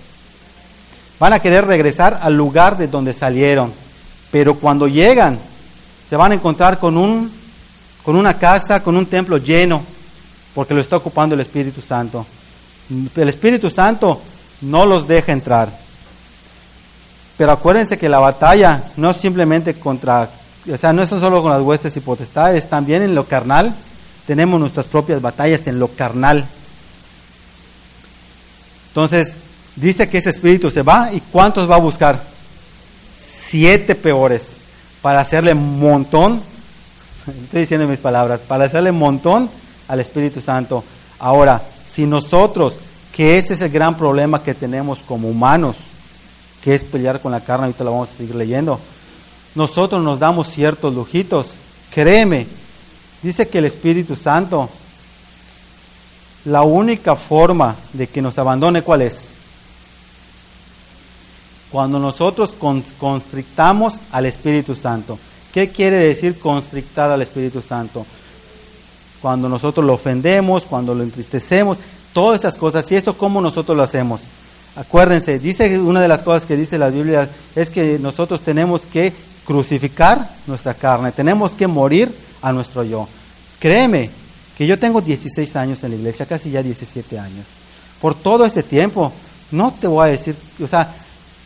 Van a querer regresar al lugar de donde salieron. Pero cuando llegan, se van a encontrar con, un, con una casa, con un templo lleno porque lo está ocupando el Espíritu Santo. El Espíritu Santo no los deja entrar. Pero acuérdense que la batalla no es simplemente contra, o sea, no es solo con las huestes y potestades, también en lo carnal tenemos nuestras propias batallas en lo carnal. Entonces, dice que ese espíritu se va y ¿cuántos va a buscar? siete peores para hacerle montón, estoy diciendo mis palabras, para hacerle montón al Espíritu Santo. Ahora, si nosotros, que ese es el gran problema que tenemos como humanos, que es pelear con la carne, ahorita lo vamos a seguir leyendo, nosotros nos damos ciertos lujitos, créeme, dice que el Espíritu Santo, la única forma de que nos abandone, ¿cuál es? Cuando nosotros constrictamos al Espíritu Santo. ¿Qué quiere decir constrictar al Espíritu Santo? Cuando nosotros lo ofendemos, cuando lo entristecemos, todas esas cosas. ¿Y esto cómo nosotros lo hacemos? Acuérdense, dice una de las cosas que dice la Biblia es que nosotros tenemos que crucificar nuestra carne, tenemos que morir a nuestro yo. Créeme que yo tengo 16 años en la iglesia, casi ya 17 años. Por todo este tiempo, no te voy a decir, o sea,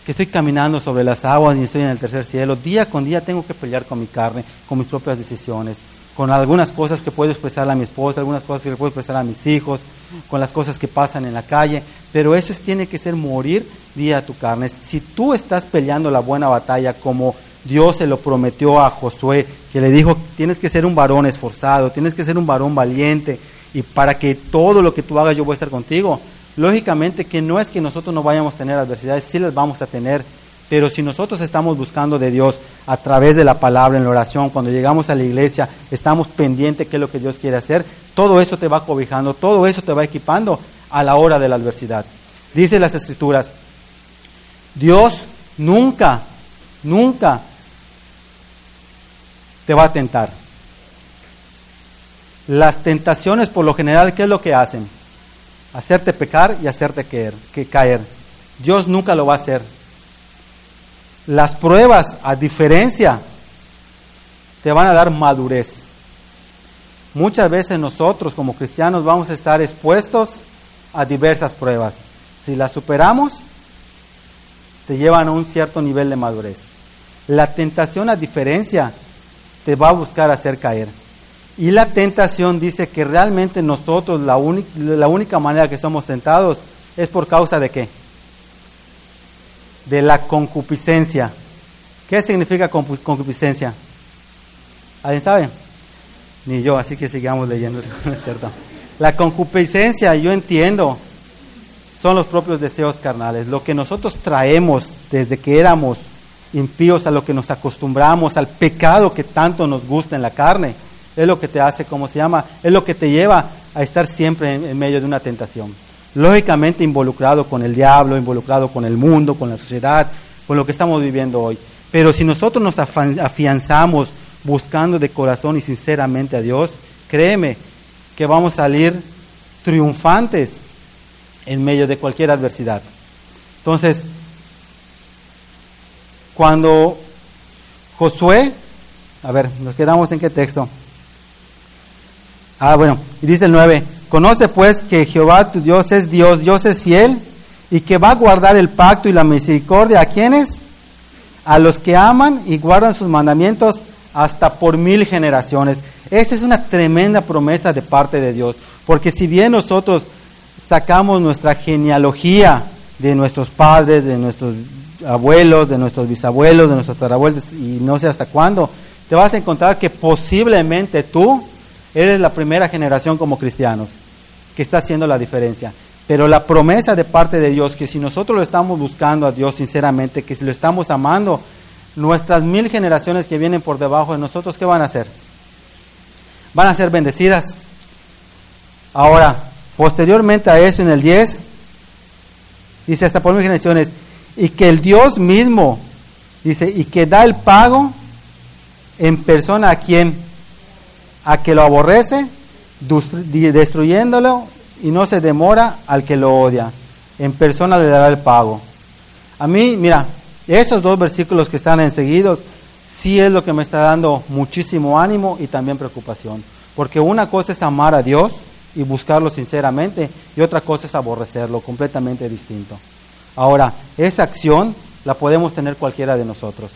que estoy caminando sobre las aguas y estoy en el tercer cielo. Día con día tengo que pelear con mi carne, con mis propias decisiones, con algunas cosas que puedo expresar a mi esposa, algunas cosas que puedo expresar a mis hijos, con las cosas que pasan en la calle. Pero eso tiene que ser morir día a tu carne. Si tú estás peleando la buena batalla como Dios se lo prometió a Josué, que le dijo, tienes que ser un varón esforzado, tienes que ser un varón valiente, y para que todo lo que tú hagas yo voy a estar contigo. Lógicamente que no es que nosotros no vayamos a tener adversidades, sí las vamos a tener, pero si nosotros estamos buscando de Dios a través de la palabra, en la oración, cuando llegamos a la iglesia, estamos pendientes de qué es lo que Dios quiere hacer, todo eso te va cobijando, todo eso te va equipando a la hora de la adversidad. Dice las escrituras, Dios nunca, nunca te va a tentar. Las tentaciones por lo general, ¿qué es lo que hacen? Hacerte pecar y hacerte caer, que caer. Dios nunca lo va a hacer. Las pruebas, a diferencia, te van a dar madurez. Muchas veces nosotros como cristianos vamos a estar expuestos a diversas pruebas. Si las superamos, te llevan a un cierto nivel de madurez. La tentación, a diferencia, te va a buscar hacer caer. Y la tentación dice que realmente nosotros la, única manera que somos tentados es por causa de qué? De la concupiscencia. ¿Qué significa concupiscencia? ¿Alguien sabe? Ni yo, así que sigamos leyendo, es cierto? La concupiscencia, yo entiendo, son los propios deseos carnales. Lo que nosotros traemos desde que éramos impíos a lo que nos acostumbramos, al pecado que tanto nos gusta en la carne es lo que te hace, como se llama, es lo que te lleva a estar siempre en, medio de una tentación. Lógicamente involucrado con el diablo, involucrado con el mundo, con la sociedad, con lo que estamos viviendo hoy. Pero si nosotros nos afianzamos buscando de corazón y sinceramente a Dios, créeme que vamos a salir triunfantes en medio de cualquier adversidad. Entonces, cuando Josué, a ver, nos quedamos en qué texto. Ah, bueno, y dice el 9, conoce pues que Jehová tu Dios es Dios, Dios es fiel y que va a guardar el pacto y la misericordia a quienes? A los que aman y guardan sus mandamientos hasta por mil generaciones. Esa es una tremenda promesa de parte de Dios, porque si bien nosotros sacamos nuestra genealogía de nuestros padres, de nuestros abuelos, de nuestros bisabuelos, de nuestros tatarabuelos y no sé hasta cuándo, te vas a encontrar que posiblemente tú Eres la primera generación como cristianos que está haciendo la diferencia. Pero la promesa de parte de Dios, que si nosotros lo estamos buscando a Dios sinceramente, que si lo estamos amando, nuestras mil generaciones que vienen por debajo de nosotros, ¿qué van a hacer? Van a ser bendecidas. Ahora, posteriormente a eso, en el 10, dice hasta por mil generaciones, y que el Dios mismo, dice, y que da el pago en persona a quien a que lo aborrece, destruyéndolo, y no se demora al que lo odia. En persona le dará el pago. A mí, mira, esos dos versículos que están enseguidos, sí es lo que me está dando muchísimo ánimo y también preocupación. Porque una cosa es amar a Dios y buscarlo sinceramente, y otra cosa es aborrecerlo, completamente distinto. Ahora, esa acción la podemos tener cualquiera de nosotros.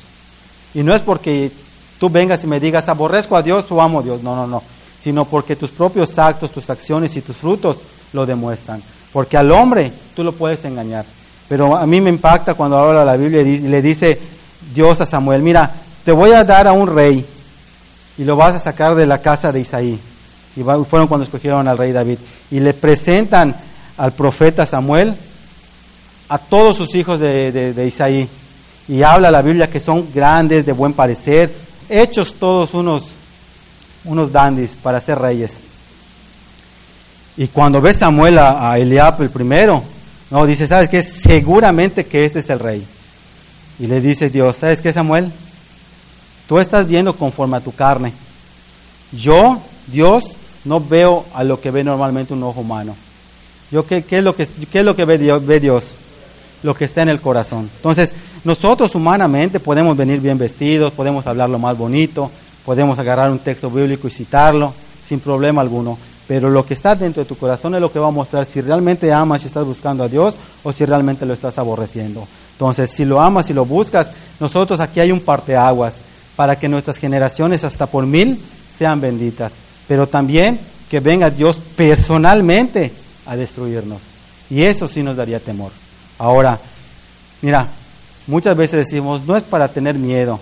Y no es porque tú vengas y me digas, aborrezco a Dios o amo a Dios. No, no, no. Sino porque tus propios actos, tus acciones y tus frutos lo demuestran. Porque al hombre tú lo puedes engañar. Pero a mí me impacta cuando habla la Biblia y le dice, Dios a Samuel, mira, te voy a dar a un rey y lo vas a sacar de la casa de Isaí. Y fueron cuando escogieron al rey David. Y le presentan al profeta Samuel a todos sus hijos de, Isaí. Y habla la Biblia que son grandes, de buen parecer, hechos todos unos, unos dandis para ser reyes. Y cuando ve Samuel a, a Eliab el primero, no, dice, ¿sabes qué? Seguramente que este es el rey. Y le dice Dios, ¿sabes qué, Samuel? Tú estás viendo conforme a tu carne. Yo, Dios, no veo a lo que ve normalmente un ojo humano. Yo, ¿qué, es, lo que, qué es lo que ve Dios? Lo que está en el corazón. Entonces, nosotros humanamente podemos venir bien vestidos, podemos hablar lo más bonito, podemos agarrar un texto bíblico y citarlo sin problema alguno. Pero lo que está dentro de tu corazón es lo que va a mostrar si realmente amas y estás buscando a Dios o si realmente lo estás aborreciendo. Entonces, si lo amas y lo buscas, nosotros aquí hay un parteaguas para que nuestras generaciones hasta por mil sean benditas. Pero también que venga Dios personalmente a destruirnos. Y eso sí nos daría temor. Ahora, mira, muchas veces decimos, no es para tener miedo.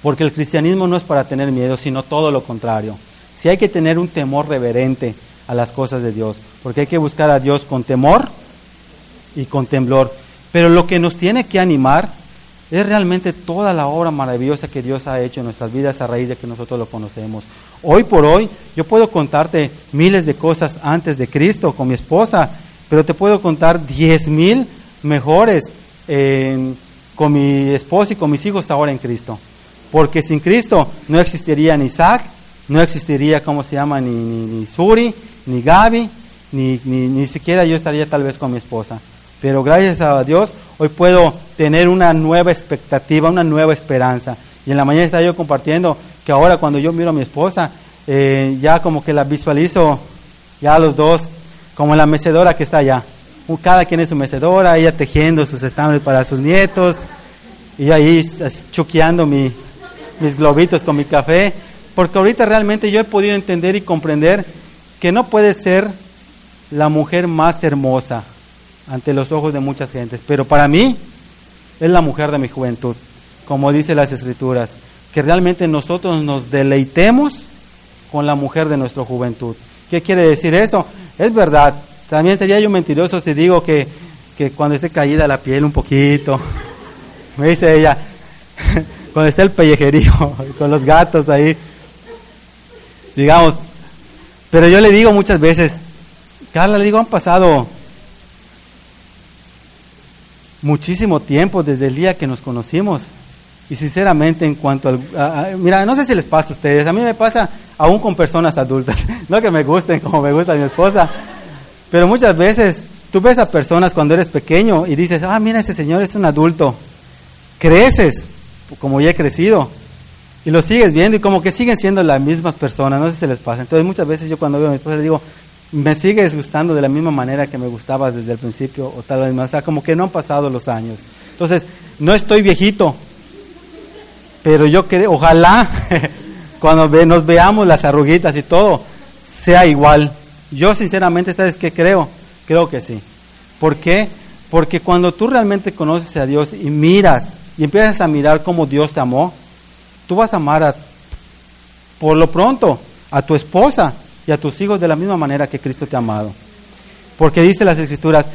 Porque el cristianismo no es para tener miedo, sino todo lo contrario si hay que tener un temor reverente a las cosas de Dios, porque hay que buscar a Dios con temor y con temblor. Pero lo que nos tiene que animar es realmente toda la obra maravillosa que Dios ha hecho en nuestras vidas a raíz de que nosotros lo conocemos. Hoy por hoy yo puedo contarte miles de cosas antes de Cristo con mi esposa, pero te puedo contar diez mil mejores con mi esposa y con mis hijos ahora en Cristo. Porque sin Cristo no existiría ni Isaac, no existiría, ¿cómo se llama? Ni, ni, Suri, ni Gaby, ni, ni, ni siquiera yo estaría tal vez con mi esposa. Pero gracias a Dios, hoy puedo tener una nueva expectativa, una nueva esperanza. Y en la mañana estaba yo compartiendo que ahora cuando yo miro a mi esposa, eh, ya como que la visualizo, ya los dos, como la mecedora que está allá. Cada quien es su mecedora, ella tejiendo sus estambres para sus nietos, y ahí chuqueando mi, mis globitos con mi café. Porque ahorita realmente yo he podido entender y comprender que no puede ser la mujer más hermosa ante los ojos de muchas gentes, pero para mí es la mujer de mi juventud, como dice las escrituras, que realmente nosotros nos deleitemos con la mujer de nuestra juventud. ¿Qué quiere decir eso? Es verdad, también sería yo mentiroso si digo que, que cuando esté caída la piel un poquito, me dice ella, cuando esté el pellejerío, con los gatos ahí, digamos. Pero yo le digo muchas veces, Carla, le digo, han pasado muchísimo tiempo desde el día que nos conocimos. Y sinceramente, en cuanto al. mira, no sé si les pasa a ustedes, a mí me pasa aún con personas adultas. no que me gusten como me gusta mi esposa, pero muchas veces tú ves a personas cuando eres pequeño y dices, ah, mira, ese señor es un adulto. Creces, como ya he crecido y lo sigues viendo y como que siguen siendo las mismas personas, no sé si se les pasa. Entonces muchas veces yo cuando veo a mi esposa le digo, me sigues gustando de la misma manera que me gustabas desde el principio o tal vez más, o sea, como que no han pasado los años. Entonces, no estoy viejito, pero yo creo, ojalá cuando nos veamos las arruguitas y todo, sea igual. Yo sinceramente, ¿sabes qué creo? Creo que sí. ¿Por qué? Porque cuando tú realmente conoces a Dios y miras y empiezas a mirar cómo Dios te amó, Tú vas a amar a, por lo pronto a tu esposa y a tus hijos de la misma manera que Cristo te ha amado. Porque dice las escrituras,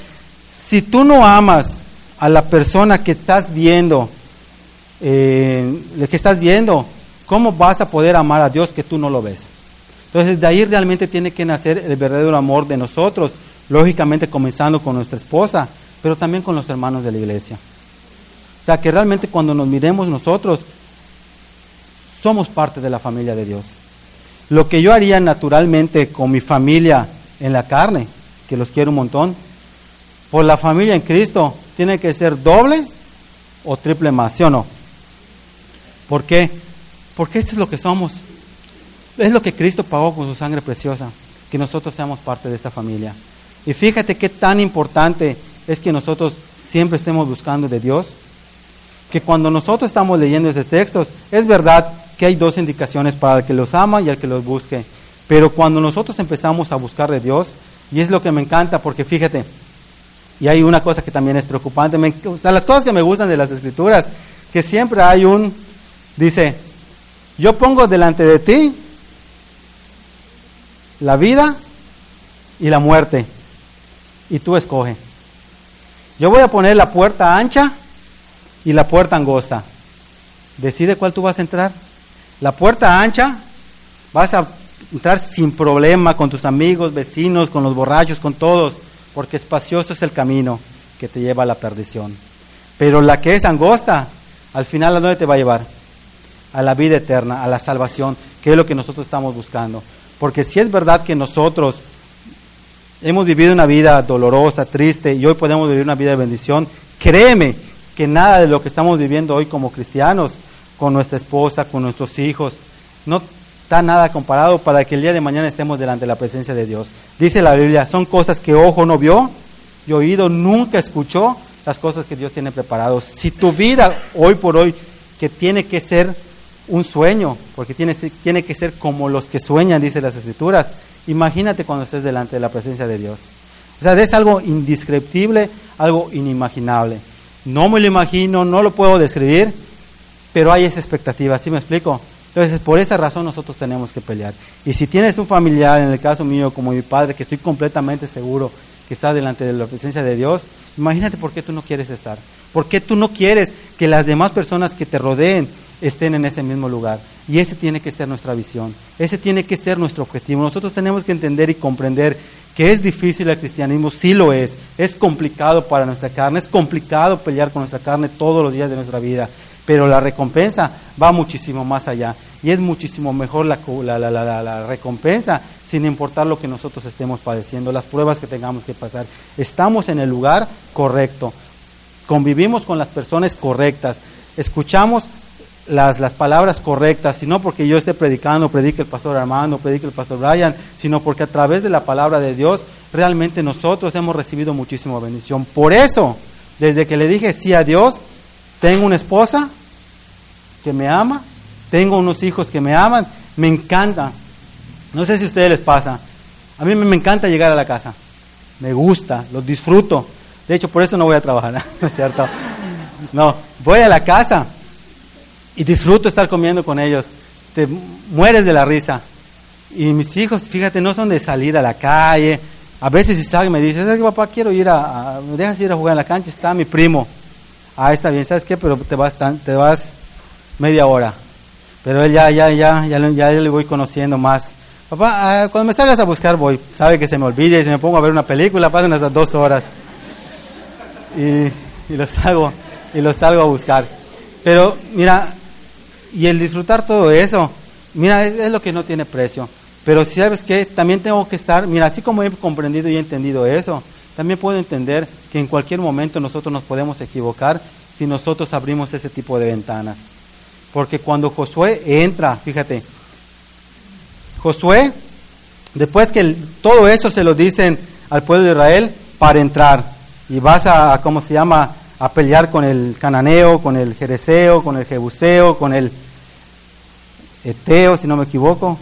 si tú no amas a la persona que estás viendo, eh, que estás viendo, ¿cómo vas a poder amar a Dios que tú no lo ves? Entonces de ahí realmente tiene que nacer el verdadero amor de nosotros, lógicamente comenzando con nuestra esposa, pero también con los hermanos de la iglesia. O sea que realmente cuando nos miremos nosotros, somos parte de la familia de Dios. Lo que yo haría naturalmente con mi familia en la carne, que los quiero un montón, por la familia en Cristo, tiene que ser doble o triple más, ¿sí o no? ¿Por qué? Porque esto es lo que somos. Es lo que Cristo pagó con su sangre preciosa, que nosotros seamos parte de esta familia. Y fíjate qué tan importante es que nosotros siempre estemos buscando de Dios, que cuando nosotros estamos leyendo estos textos, es verdad que hay dos indicaciones para el que los ama y el que los busque. Pero cuando nosotros empezamos a buscar de Dios, y es lo que me encanta, porque fíjate, Y hay una cosa que también es preocupante. Me, las cosas que me gustan de las escrituras, que siempre hay un, dice, yo pongo delante de ti la vida y la muerte, y tú escoge. Yo voy a poner la puerta ancha y la puerta angosta. Decide cuál tú vas a entrar. La puerta ancha, vas a entrar sin problema con tus amigos, vecinos, con los borrachos, con todos, porque espacioso es el camino que te lleva a la perdición. Pero la que es angosta, al final a dónde te va a llevar? A la vida eterna, a la salvación, que es lo que nosotros estamos buscando. Porque si es verdad que nosotros hemos vivido una vida dolorosa, triste, y hoy podemos vivir una vida de bendición, créeme que nada de lo que estamos viviendo hoy como cristianos, con nuestra esposa, con nuestros hijos, no está nada comparado para que el día de mañana estemos delante de la presencia de Dios. Dice la Biblia, son cosas que ojo no vio y oído nunca escuchó las cosas que Dios tiene preparados. Si tu vida hoy por hoy, que tiene que ser un sueño, porque tiene, tiene que ser como los que sueñan, dice las Escrituras, imagínate cuando estés delante de la presencia de Dios. O sea, es algo indescriptible, algo inimaginable. No me lo imagino, no lo puedo describir, pero hay esa expectativa, ¿sí me explico? Entonces, por esa razón nosotros tenemos que pelear. Y si tienes un familiar, en el caso mío, como mi padre, que estoy completamente seguro que está delante de la presencia de Dios, imagínate por qué tú no quieres estar. ¿Por qué tú no quieres que las demás personas que te rodeen estén en ese mismo lugar? Y ese tiene que ser nuestra visión. Ese tiene que ser nuestro objetivo. Nosotros tenemos que entender y comprender que es difícil el cristianismo, sí lo es. Es complicado para nuestra carne, es complicado pelear con nuestra carne todos los días de nuestra vida. Pero la recompensa va muchísimo más allá y es muchísimo mejor la, la, la, la, recompensa sin importar lo que nosotros estemos padeciendo, las pruebas que tengamos que pasar. Estamos en el lugar correcto, convivimos con las personas correctas, escuchamos las, las palabras correctas, sino porque yo esté predicando, predique el pastor Armando, predique el pastor Brian, sino porque a través de la palabra de Dios realmente nosotros hemos recibido muchísima bendición. Por eso, desde que le dije sí a Dios, tengo una esposa que me ama, tengo unos hijos que me aman, me encanta. No sé si a ustedes les pasa. A mí me encanta llegar a la casa. Me gusta, los disfruto. De hecho, por eso no voy a trabajar, ¿no es cierto? No, voy a la casa y disfruto estar comiendo con ellos. Te mueres de la risa. Y mis hijos, fíjate, no son de salir a la calle. A veces si salgo me dicen, ¿sabes qué, papá? Quiero ir a, ¿me dejas ir a jugar en la cancha? Está mi primo. Ah, está bien, ¿sabes qué? Pero te vas, te vas media hora. Pero él ya, ya, ya, ya, ya le voy conociendo más. Papá, ah, cuando me salgas a buscar voy. Sabe que se me olvida y se me pongo a ver una película, pasan hasta dos horas. Y, y los salgo, y los salgo a buscar. Pero mira, y el disfrutar todo eso, mira, es, lo que no tiene precio. Pero si sabes que también tengo que estar, mira, así como he comprendido y he entendido eso, también puedo entender que en cualquier momento nosotros nos podemos equivocar si nosotros abrimos ese tipo de ventanas. Porque cuando Josué entra, fíjate, Josué, después que todo eso se lo dicen al pueblo de Israel, para entrar, y vas a, ¿cómo se llama?, a pelear con el cananeo, con el jereseo, con el jebuseo, con el eteo, si no me equivoco,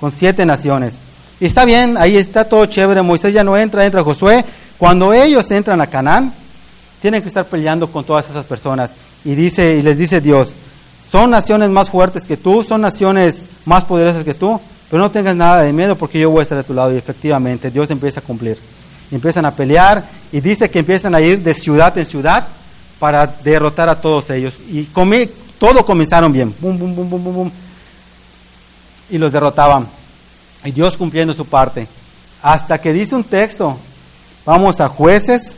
con siete naciones. Y está bien, ahí está todo chévere, Moisés ya no entra, entra Josué. Cuando ellos entran a Canaán, tienen que estar peleando con todas esas personas. Y dice, y les dice Dios, son naciones más fuertes que tú, son naciones más poderosas que tú, pero no tengas nada de miedo porque yo voy a estar a tu lado y efectivamente Dios empieza a cumplir. empiezan a pelear y dice que empiezan a ir de ciudad en ciudad para derrotar a todos ellos. Y todo comenzaron bien, bum, bum, bum, bum, bum, y los derrotaban. Y Dios cumpliendo su parte. Hasta que dice un texto, vamos a jueces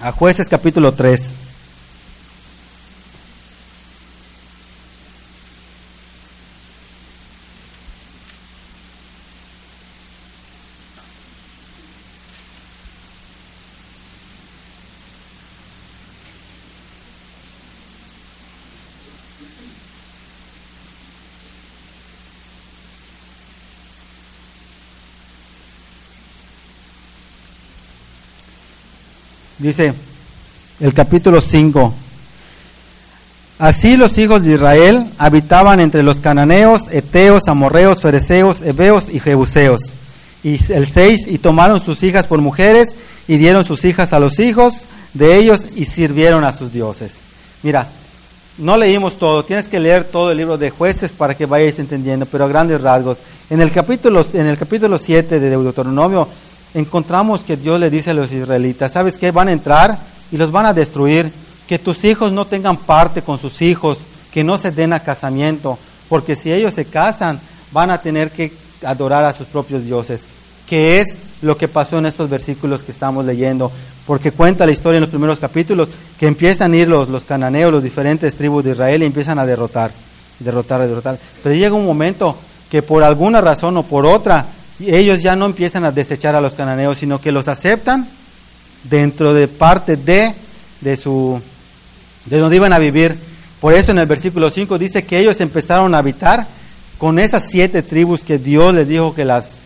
a jueces capítulo 3. Dice el capítulo 5. Así los hijos de Israel habitaban entre los cananeos, eteos, amorreos, fereceos, heveos y jebuseos. Y el 6, y tomaron sus hijas por mujeres y dieron sus hijas a los hijos de ellos y sirvieron a sus dioses. Mira, no leímos todo, tienes que leer todo el libro de jueces para que vayáis entendiendo, pero a grandes rasgos. En el capítulo, en el capítulo 7 de Deuteronomio encontramos que Dios le dice a los israelitas, ¿sabes qué? Van a entrar y los van a destruir que tus hijos no tengan parte con sus hijos, que no se den a casamiento, porque si ellos se casan, van a tener que adorar a sus propios dioses, que es lo que pasó en estos versículos que estamos leyendo, porque cuenta la historia en los primeros capítulos que empiezan a ir los, los cananeos, los diferentes tribus de Israel y empiezan a derrotar, derrotar, derrotar. Pero llega un momento que por alguna razón o por otra, ellos ya no empiezan a desechar a los cananeos, sino que los aceptan dentro de parte de, de su, de donde iban a vivir. Por eso en el versículo 5 dice que ellos empezaron a habitar con esas siete tribus que Dios les dijo que las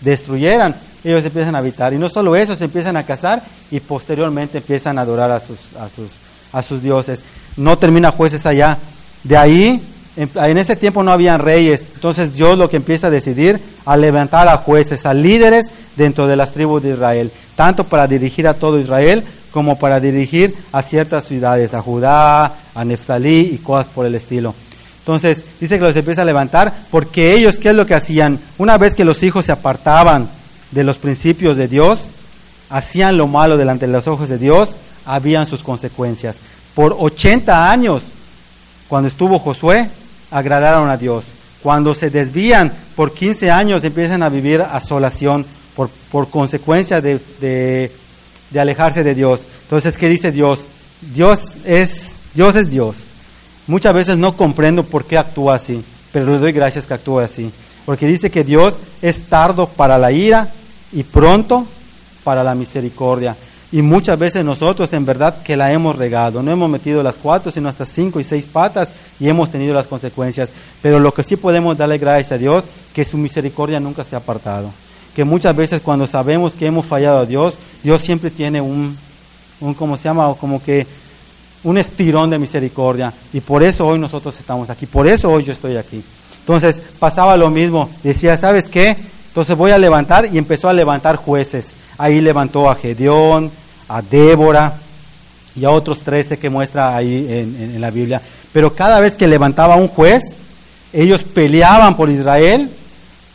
destruyeran. Ellos empiezan a habitar. Y no solo eso, se empiezan a casar y posteriormente empiezan a adorar a sus, a sus, a sus dioses. No termina jueces allá. De ahí, en, ese tiempo no habían reyes. Entonces Dios lo que empieza a decidir, a levantar a jueces, a líderes dentro de las tribus de Israel. Tanto para dirigir a todo Israel como para dirigir a ciertas ciudades, a Judá, a Neftalí y cosas por el estilo. Entonces, dice que los empieza a levantar porque ellos, ¿qué es lo que hacían? Una vez que los hijos se apartaban de los principios de Dios, hacían lo malo delante de los ojos de Dios, habían sus consecuencias. Por 80 años, cuando estuvo Josué, agradaron a Dios. Cuando se desvían por 15 años, empiezan a vivir asolación por, por consecuencia de, de alejarse de Dios. Entonces, ¿qué dice Dios? Dios es Dios es Dios. Muchas veces no comprendo por qué actúa así, pero le doy gracias que actúa así. Porque dice que Dios es tardo para la ira y pronto para la misericordia. Y muchas veces nosotros en verdad que la hemos regado. No hemos metido las cuatro, sino hasta cinco y seis patas y hemos tenido las consecuencias. Pero lo que sí podemos darle gracias a Dios, que su misericordia nunca se ha apartado que muchas veces cuando sabemos que hemos fallado a Dios, Dios siempre tiene un, un ¿cómo se llama? Como que un estirón de misericordia. Y por eso hoy nosotros estamos aquí, por eso hoy yo estoy aquí. Entonces pasaba lo mismo, decía, ¿sabes qué? Entonces voy a levantar y empezó a levantar jueces. Ahí levantó a Gedeón, a Débora y a otros trece que muestra ahí en, en la Biblia. Pero cada vez que levantaba un juez, ellos peleaban por Israel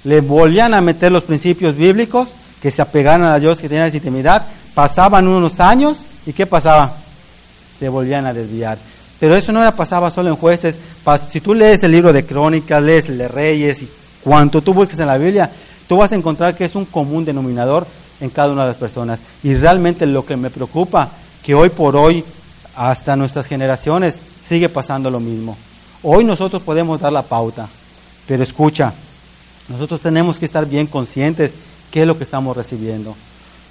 le volvían a meter los principios bíblicos, que se apegaran a Dios, que tenían esa intimidad, pasaban unos años y ¿qué pasaba? Se volvían a desviar. Pero eso no era pasaba solo en jueces. Si tú lees el libro de crónicas, lees el de reyes y cuanto tú busques en la Biblia, tú vas a encontrar que es un común denominador en cada una de las personas. Y realmente lo que me preocupa, que hoy por hoy, hasta nuestras generaciones, sigue pasando lo mismo. Hoy nosotros podemos dar la pauta, pero escucha, nosotros tenemos que estar bien conscientes qué es lo que estamos recibiendo.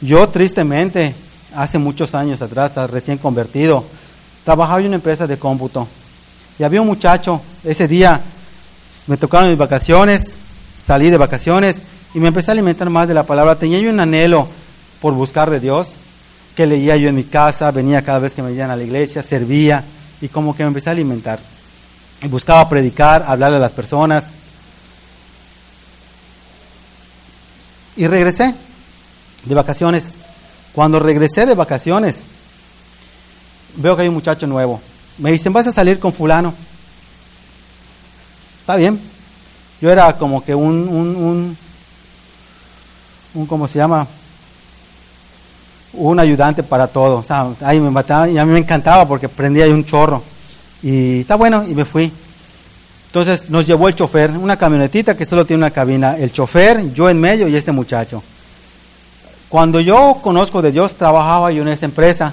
Yo tristemente, hace muchos años atrás, recién convertido, trabajaba en una empresa de cómputo y había un muchacho, ese día me tocaron mis vacaciones, salí de vacaciones y me empecé a alimentar más de la palabra. Tenía yo un anhelo por buscar de Dios, que leía yo en mi casa, venía cada vez que me iban a la iglesia, servía y como que me empecé a alimentar. Y buscaba predicar, hablarle a las personas. Y regresé de vacaciones. Cuando regresé de vacaciones, veo que hay un muchacho nuevo. Me dicen, vas a salir con fulano. Está bien. Yo era como que un, un, un, un ¿cómo se llama? Un ayudante para todo. O sea, ahí me mataba y a mí me encantaba porque prendía ahí un chorro. Y está bueno, y me fui. Entonces nos llevó el chofer, una camionetita que solo tiene una cabina, el chofer, yo en medio y este muchacho. Cuando yo conozco de Dios, trabajaba yo en esa empresa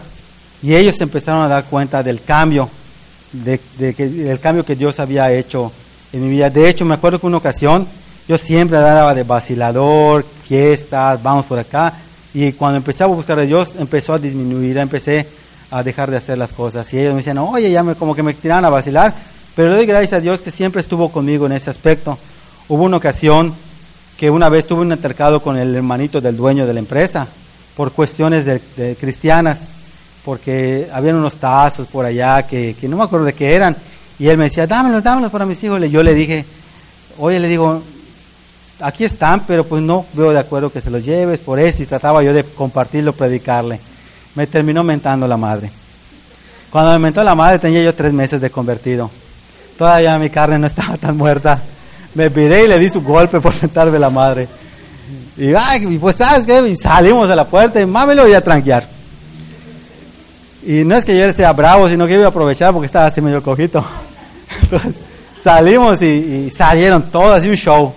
y ellos empezaron a dar cuenta del cambio, de, que, del cambio que Dios había hecho en mi vida. De hecho, me acuerdo que una ocasión yo siempre daba de vacilador, fiestas, vamos por acá, y cuando empecé a buscar a Dios, empezó a disminuir, empecé a dejar de hacer las cosas. Y ellos me decían, oye, ya me, como que me tiraban a vacilar, pero doy gracias a Dios que siempre estuvo conmigo en ese aspecto. Hubo una ocasión que una vez tuve un altercado con el hermanito del dueño de la empresa por cuestiones de, cristianas, porque habían unos tazos por allá que, no me acuerdo de qué eran, Y él me decía, dámelos, dámelos para mis hijos. Yo le dije, oye, le digo, aquí están, pero pues no veo de acuerdo que se los lleves, por eso, y trataba yo de compartirlo, predicarle. Me terminó mentando la madre. Cuando me mentó la madre tenía yo tres meses de convertido. Todavía mi carne no estaba tan muerta. Me viré y le di su golpe por mentarme la madre. Y, ay, pues, ¿sabes qué? Y salimos de la puerta y mami lo voy a tranquear. Y no es que yo sea bravo, sino que iba a aprovechar porque estaba así medio cojito. Salimos y, salieron todos, así un show.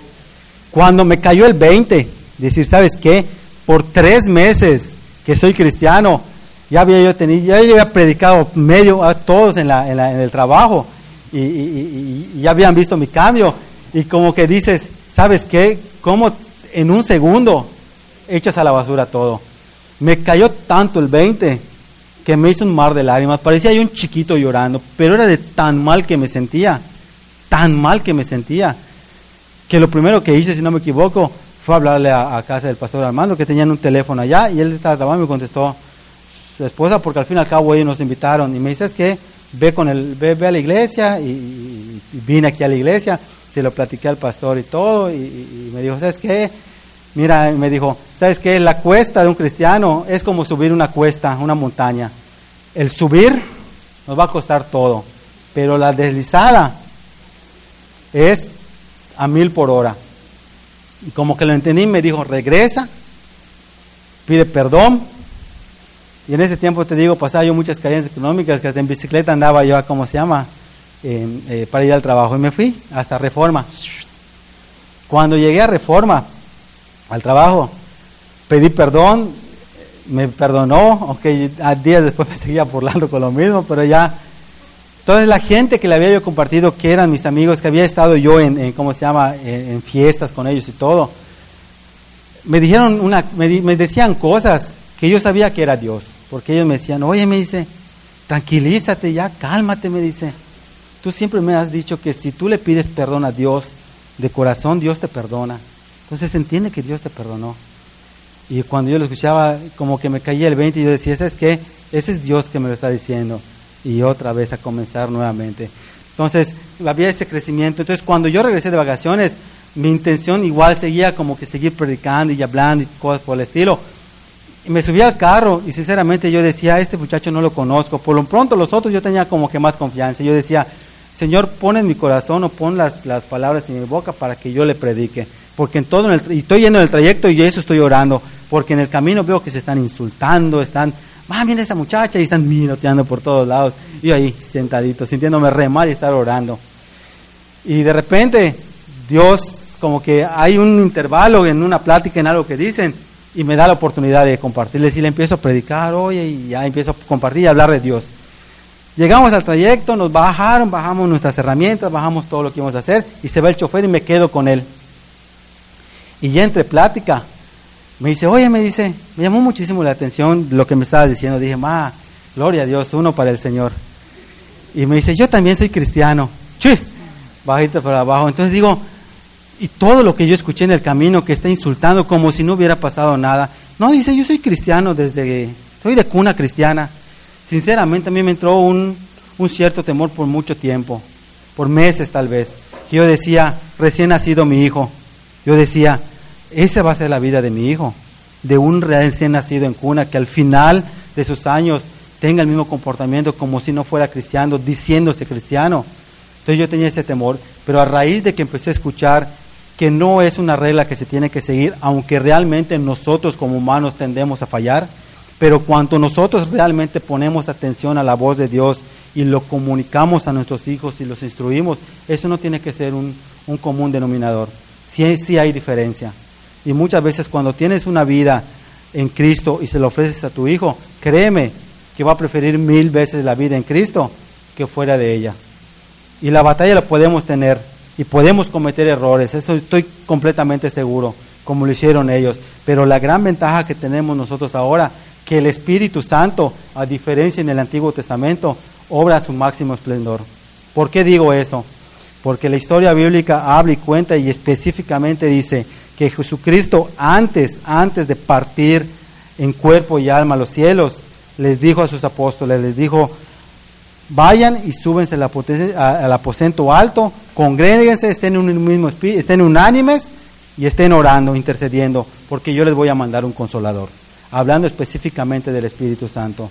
Cuando me cayó el 20, decir, ¿sabes qué? Por tres meses que soy cristiano, ya había yo tenido, ya había predicado medio a todos en, el trabajo y, y, ya habían visto mi cambio. Y como que dices, ¿sabes qué? ¿Cómo en un segundo echas a la basura todo? Me cayó tanto el 20 que me hizo un mar de lágrimas. Parecía yo un chiquito llorando, pero era de tan mal que me sentía, tan mal que me sentía, que lo primero que hice, si no me equivoco, fue hablarle a, casa del pastor Armando, que tenían un teléfono allá, y él estaba trabajando y me contestó su esposa, porque al fin y al cabo ellos nos invitaron, y me dice, es que ve, con el, ve, a la iglesia, y, vine aquí a la iglesia, se lo platiqué al pastor y todo, y, y me dijo, ¿sabes qué? Mira, me dijo, ¿sabes qué? La cuesta de un cristiano es como subir una cuesta, una montaña. El subir nos va a costar todo, pero la deslizada es a mil por hora. Y como que lo entendí, me dijo, regresa, pide perdón. Y en ese tiempo, te digo, pasaba yo muchas carencias económicas, que en bicicleta andaba yo, ¿cómo se llama? Eh, para ir al trabajo. Y me fui hasta Reforma. Cuando llegué a Reforma, al trabajo. Pedí perdón, me perdonó, aunque a días después me seguía burlando con lo mismo, pero ya. Entonces la gente que le había yo compartido, que eran mis amigos, que había estado yo en, ¿cómo se llama?, en, fiestas con ellos y todo, me dijeron una, me, me decían cosas que yo sabía que era Dios, porque ellos me decían, oye, me dice, tranquilízate ya, cálmate, me dice. Tú siempre me has dicho que si tú le pides perdón a Dios de corazón, Dios te perdona. Entonces se entiende que Dios te perdonó. Y cuando yo lo escuchaba, como que me caía el 20 y yo decía, ¿sabes qué? Ese es Dios que me lo está diciendo. Y otra vez a comenzar nuevamente. Entonces, había ese crecimiento. Entonces, cuando yo regresé de vacaciones, mi intención igual seguía como que seguir predicando y hablando y cosas por el estilo. Y me subí al carro y sinceramente yo decía, este muchacho no lo conozco. Por lo pronto los otros yo tenía como que más confianza. Yo decía, Señor, pon en mi corazón o pon las, las palabras en mi boca para que yo le predique porque en todo y estoy yendo en el trayecto y eso estoy orando, porque en el camino veo que se están insultando, están, ah, mira esa muchacha, y están minoteando por todos lados, y yo ahí sentadito, sintiéndome re mal y estar orando. Y de repente, Dios, como que hay un intervalo en una plática, en algo que dicen, y me da la oportunidad de compartirles, y le empiezo a predicar, oye, y ya empiezo a compartir y hablar de Dios. Llegamos al trayecto, nos bajaron, bajamos nuestras herramientas, bajamos todo lo que íbamos a hacer, y se va el chofer y me quedo con él. Y ya entre plática, me dice, oye, me dice, me llamó muchísimo la atención lo que me estaba diciendo. Dije, ma, gloria a Dios, uno para el Señor. Y me dice, yo también soy cristiano. Sí, bajito para abajo. Entonces digo, y todo lo que yo escuché en el camino que está insultando como si no hubiera pasado nada. No, dice, yo soy cristiano desde, soy de cuna cristiana. Sinceramente a mí me entró un, un cierto temor por mucho tiempo, por meses tal vez. Yo decía, recién nacido mi hijo. Yo decía, esa va a ser la vida de mi hijo, de un recién nacido en cuna que al final de sus años tenga el mismo comportamiento como si no fuera cristiano, diciéndose cristiano. Entonces yo tenía ese temor, pero a raíz de que empecé a escuchar que no es una regla que se tiene que seguir, aunque realmente nosotros como humanos tendemos a fallar, pero cuando nosotros realmente ponemos atención a la voz de Dios y lo comunicamos a nuestros hijos y los instruimos, eso no tiene que ser un, un común denominador. Sí, sí hay diferencia. Y muchas veces cuando tienes una vida en Cristo y se lo ofreces a tu hijo, créeme que va a preferir mil veces la vida en Cristo que fuera de ella. Y la batalla la podemos tener y podemos cometer errores, eso estoy completamente seguro, como lo hicieron ellos. Pero la gran ventaja que tenemos nosotros ahora, que el Espíritu Santo, a diferencia en el Antiguo Testamento, obra a su máximo esplendor. ¿Por qué digo eso? Porque la historia bíblica habla y cuenta y específicamente dice que Jesucristo antes, antes de partir en cuerpo y alma a los cielos, les dijo a sus apóstoles, les dijo, vayan y súbense al aposento alto, congréguense, estén, en un mismo, estén unánimes y estén orando, intercediendo, porque yo les voy a mandar un consolador, hablando específicamente del Espíritu Santo.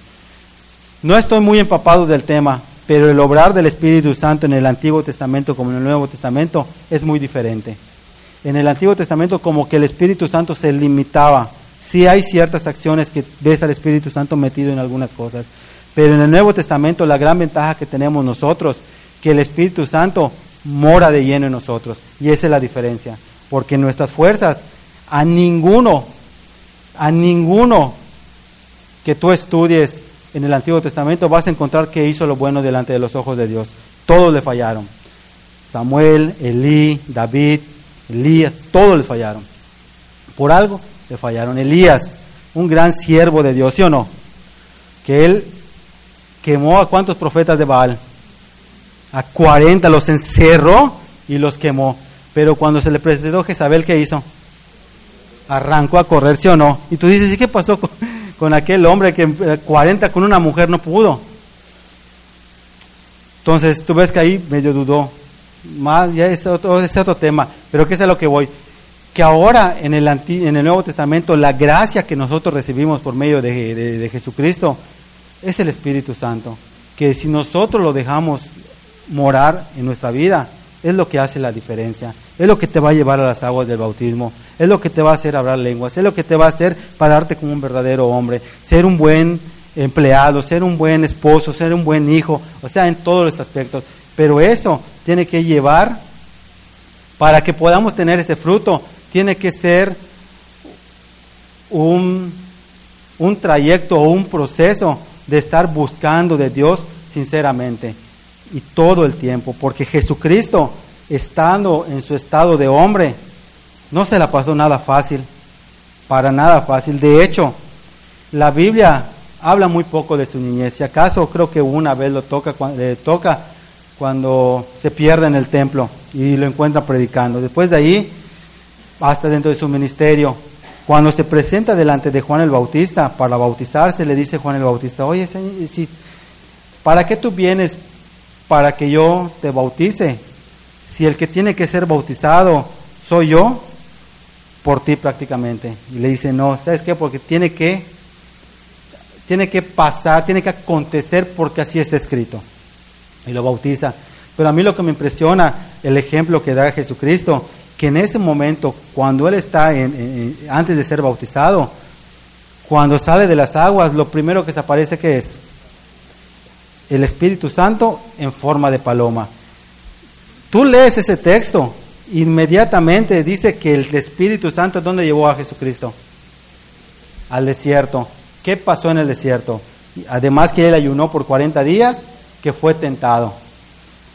No estoy muy empapado del tema, pero el obrar del Espíritu Santo en el Antiguo Testamento como en el Nuevo Testamento es muy diferente. En el Antiguo Testamento como que el Espíritu Santo se limitaba. Sí hay ciertas acciones que ves al Espíritu Santo metido en algunas cosas, pero en el Nuevo Testamento la gran ventaja que tenemos nosotros, que el Espíritu Santo mora de lleno en nosotros. Y esa es la diferencia. Porque nuestras fuerzas, a ninguno, a ninguno que tú estudies en el Antiguo Testamento vas a encontrar que hizo lo bueno delante de los ojos de Dios. Todos le fallaron. Samuel, Elí, David, Elías, todos le fallaron. Por algo le fallaron. Elías, un gran siervo de Dios, ¿sí o no? Que él quemó a cuántos profetas de Baal? A 40 los encerró y los quemó. Pero cuando se le presentó Jezabel, ¿qué hizo? Arrancó a correr, ¿sí o no? Y tú dices, ¿y qué pasó con, aquel hombre que 40 eh, con una mujer no pudo? Entonces tú ves que ahí medio dudó. Más, ya es otro, es otro tema. Pero ¿qué es a lo que voy? Que ahora en el, en el Nuevo Testamento la gracia que nosotros recibimos por medio de, de Jesucristo es el Espíritu Santo, que si nosotros lo dejamos morar en nuestra vida, es lo que hace la diferencia, es lo que te va a llevar a las aguas del bautismo, es lo que te va a hacer hablar lenguas, es lo que te va a hacer pararte como un verdadero hombre, ser un buen empleado, ser un buen esposo, ser un buen hijo, o sea, en todos los aspectos. Pero eso tiene que llevar, para que podamos tener ese fruto, tiene que ser un, un trayecto o un proceso de estar buscando de Dios sinceramente y todo el tiempo, porque Jesucristo, estando en su estado de hombre, no se la pasó nada fácil, para nada fácil. De hecho, la Biblia habla muy poco de su niñez. Si acaso creo que una vez lo toca, le toca cuando se pierde en el templo y lo encuentra predicando. Después de ahí, hasta dentro de su ministerio, cuando se presenta delante de Juan el Bautista para bautizarse, le dice Juan el Bautista, oye, si, ¿para qué tú vienes para que yo te bautice? Si el que tiene que ser bautizado soy yo, por ti prácticamente. Y le dice, no, ¿sabes qué? Porque tiene que, tiene que pasar, tiene que acontecer porque así está escrito. Y lo bautiza. Pero a mí lo que me impresiona, el ejemplo que da Jesucristo, que en ese momento, cuando él está en, antes de ser bautizado, cuando sale de las aguas, lo primero que se aparece que es el Espíritu Santo en forma de paloma. Tú lees ese texto, inmediatamente dice que el Espíritu Santo, ¿dónde llevó a Jesucristo? Al desierto. ¿Qué pasó en el desierto? Además que él ayunó por 40 días, que fue tentado.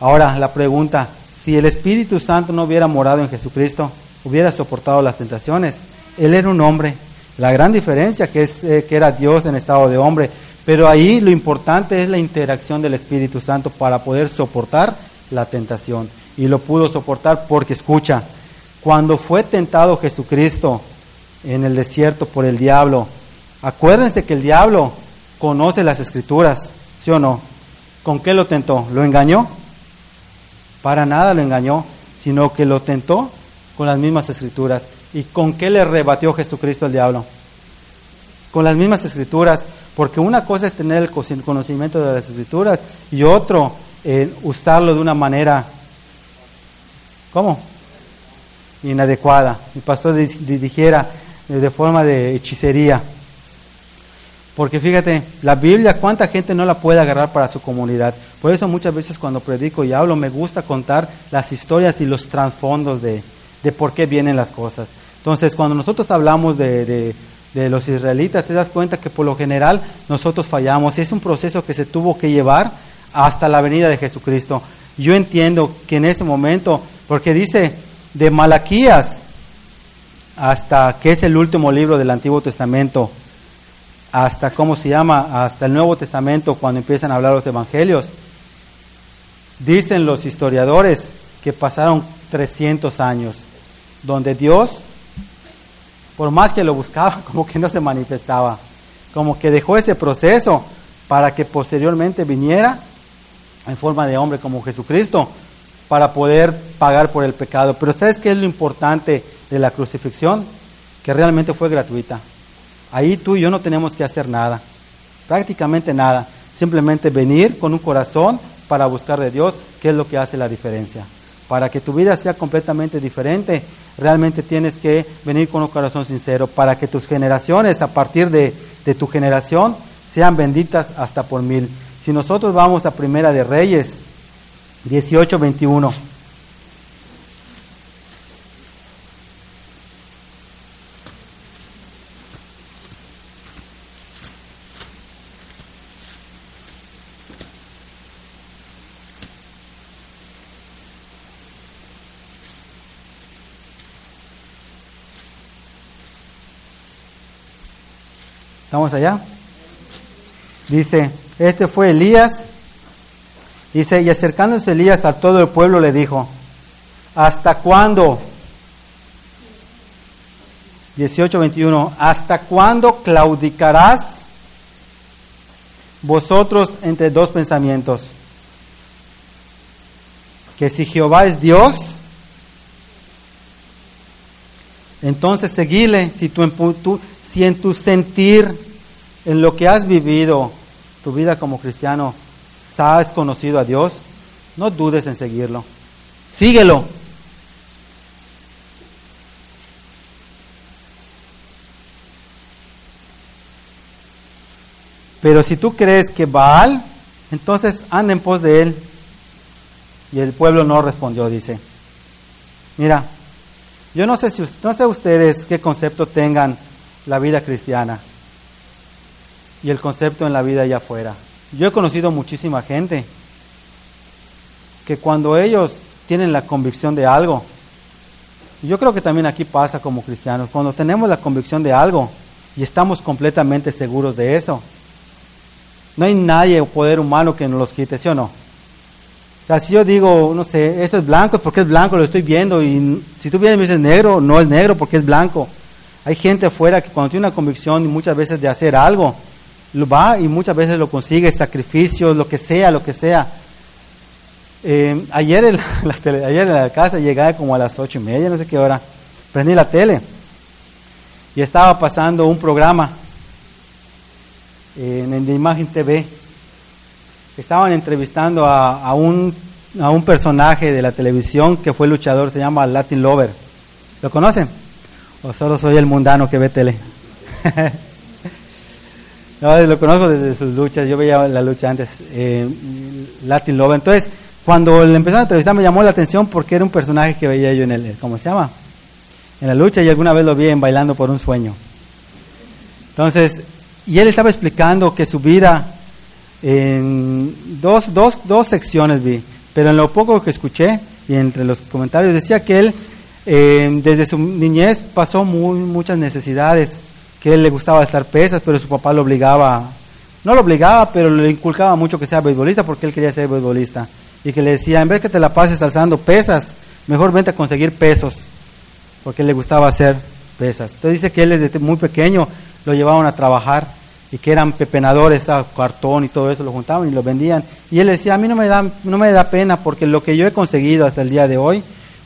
Ahora la pregunta, si el Espíritu Santo no hubiera morado en Jesucristo, hubiera soportado las tentaciones. Él era un hombre. La gran diferencia que es eh, que era Dios en estado de hombre. Pero ahí lo importante es la interacción del Espíritu Santo para poder soportar la tentación. Y lo pudo soportar porque escucha, cuando fue tentado Jesucristo en el desierto por el diablo, acuérdense que el diablo conoce las escrituras, ¿sí o no? ¿Con qué lo tentó? ¿Lo engañó? Para nada lo engañó, sino que lo tentó con las mismas escrituras. ¿Y con qué le rebatió Jesucristo al diablo? Con las mismas escrituras, porque una cosa es tener el conocimiento de las escrituras y otro eh, usarlo de una manera, ¿cómo? Inadecuada. Mi pastor dijera eh, de forma de hechicería. Porque fíjate, la Biblia, ¿cuánta gente no la puede agarrar para su comunidad? Por eso muchas veces cuando predico y hablo me gusta contar las historias y los trasfondos de, por qué vienen las cosas. Entonces, cuando nosotros hablamos de, de, los israelitas, te das cuenta que por lo general nosotros fallamos. Es un proceso que se tuvo que llevar hasta la venida de Jesucristo. Yo entiendo que en ese momento, porque dice de Malaquías hasta que es el último libro del Antiguo Testamento, hasta, ¿cómo se llama? Hasta el Nuevo Testamento, cuando empiezan a hablar los evangelios. Dicen los historiadores que pasaron 300 años, donde Dios, por más que lo buscaba, como que no se manifestaba, como que dejó ese proceso para que posteriormente viniera en forma de hombre como Jesucristo para poder pagar por el pecado. Pero ¿sabes qué es lo importante de la crucifixión? Que realmente fue gratuita. Ahí tú y yo no tenemos que hacer nada, prácticamente nada. Simplemente venir con un corazón para buscar de Dios, que es lo que hace la diferencia. Para que tu vida sea completamente diferente, realmente tienes que venir con un corazón sincero, para que tus generaciones, a partir de, de tu generación, sean benditas hasta por mil. Si nosotros vamos a Primera de Reyes, 18, 21. ¿Estamos allá? Dice, este fue Elías. Dice, y acercándose Elías a todo el pueblo le dijo, ¿hasta cuándo? 18:21, ¿hasta cuándo claudicarás vosotros entre dos pensamientos? Que si Jehová es Dios, entonces seguile, si, tu, si en tu sentir, en lo que has vivido, tu vida como cristiano, has conocido a Dios, no dudes en seguirlo. Síguelo. Pero si tú crees que Baal, entonces anda en pos de él. Y el pueblo no respondió, dice. Mira, yo no sé si no sé ustedes qué concepto tengan la vida cristiana y el concepto en la vida allá afuera. Yo he conocido muchísima gente que cuando ellos tienen la convicción de algo, yo creo que también aquí pasa como cristianos, cuando tenemos la convicción de algo y estamos completamente seguros de eso, no hay nadie o poder humano que nos los quite, ¿sí o no? O sea, si yo digo, no sé, esto es blanco, es porque es blanco, lo estoy viendo, y si tú vienes y me dices negro, no es negro porque es blanco. Hay gente afuera que cuando tiene una convicción y muchas veces de hacer algo, lo va y muchas veces lo consigue, sacrificios, lo que sea, lo que sea. Eh, ayer, en la, ayer en la casa llegué como a las ocho y media, no sé qué hora, prendí la tele y estaba pasando un programa en, en Imagen TV. Estaban entrevistando a, a, un, a un personaje de la televisión que fue luchador, se llama Latin Lover. ¿Lo conocen? ¿O solo soy el mundano que ve tele? Lo conozco desde sus luchas, yo veía la lucha antes, eh, Latin Love. Entonces, cuando le empezaron a entrevistar me llamó la atención porque era un personaje que veía yo en el, ¿cómo se llama? En la lucha y alguna vez lo vi en Bailando por un Sueño. Entonces, y él estaba explicando que su vida, en dos, dos, dos secciones vi, pero en lo poco que escuché y entre los comentarios decía que él eh, desde su niñez pasó muy, muchas necesidades que él le gustaba estar pesas, pero su papá lo obligaba, no lo obligaba, pero le inculcaba mucho que sea beisbolista porque él quería ser beisbolista. Y que le decía, en vez que te la pases alzando pesas, mejor vente a conseguir pesos, porque él le gustaba hacer pesas. Entonces dice que él desde muy pequeño lo llevaban a trabajar y que eran pepenadores a cartón y todo eso, lo juntaban y lo vendían. Y él decía, a mí no me, da, no me da pena porque lo que yo he conseguido hasta el día de hoy,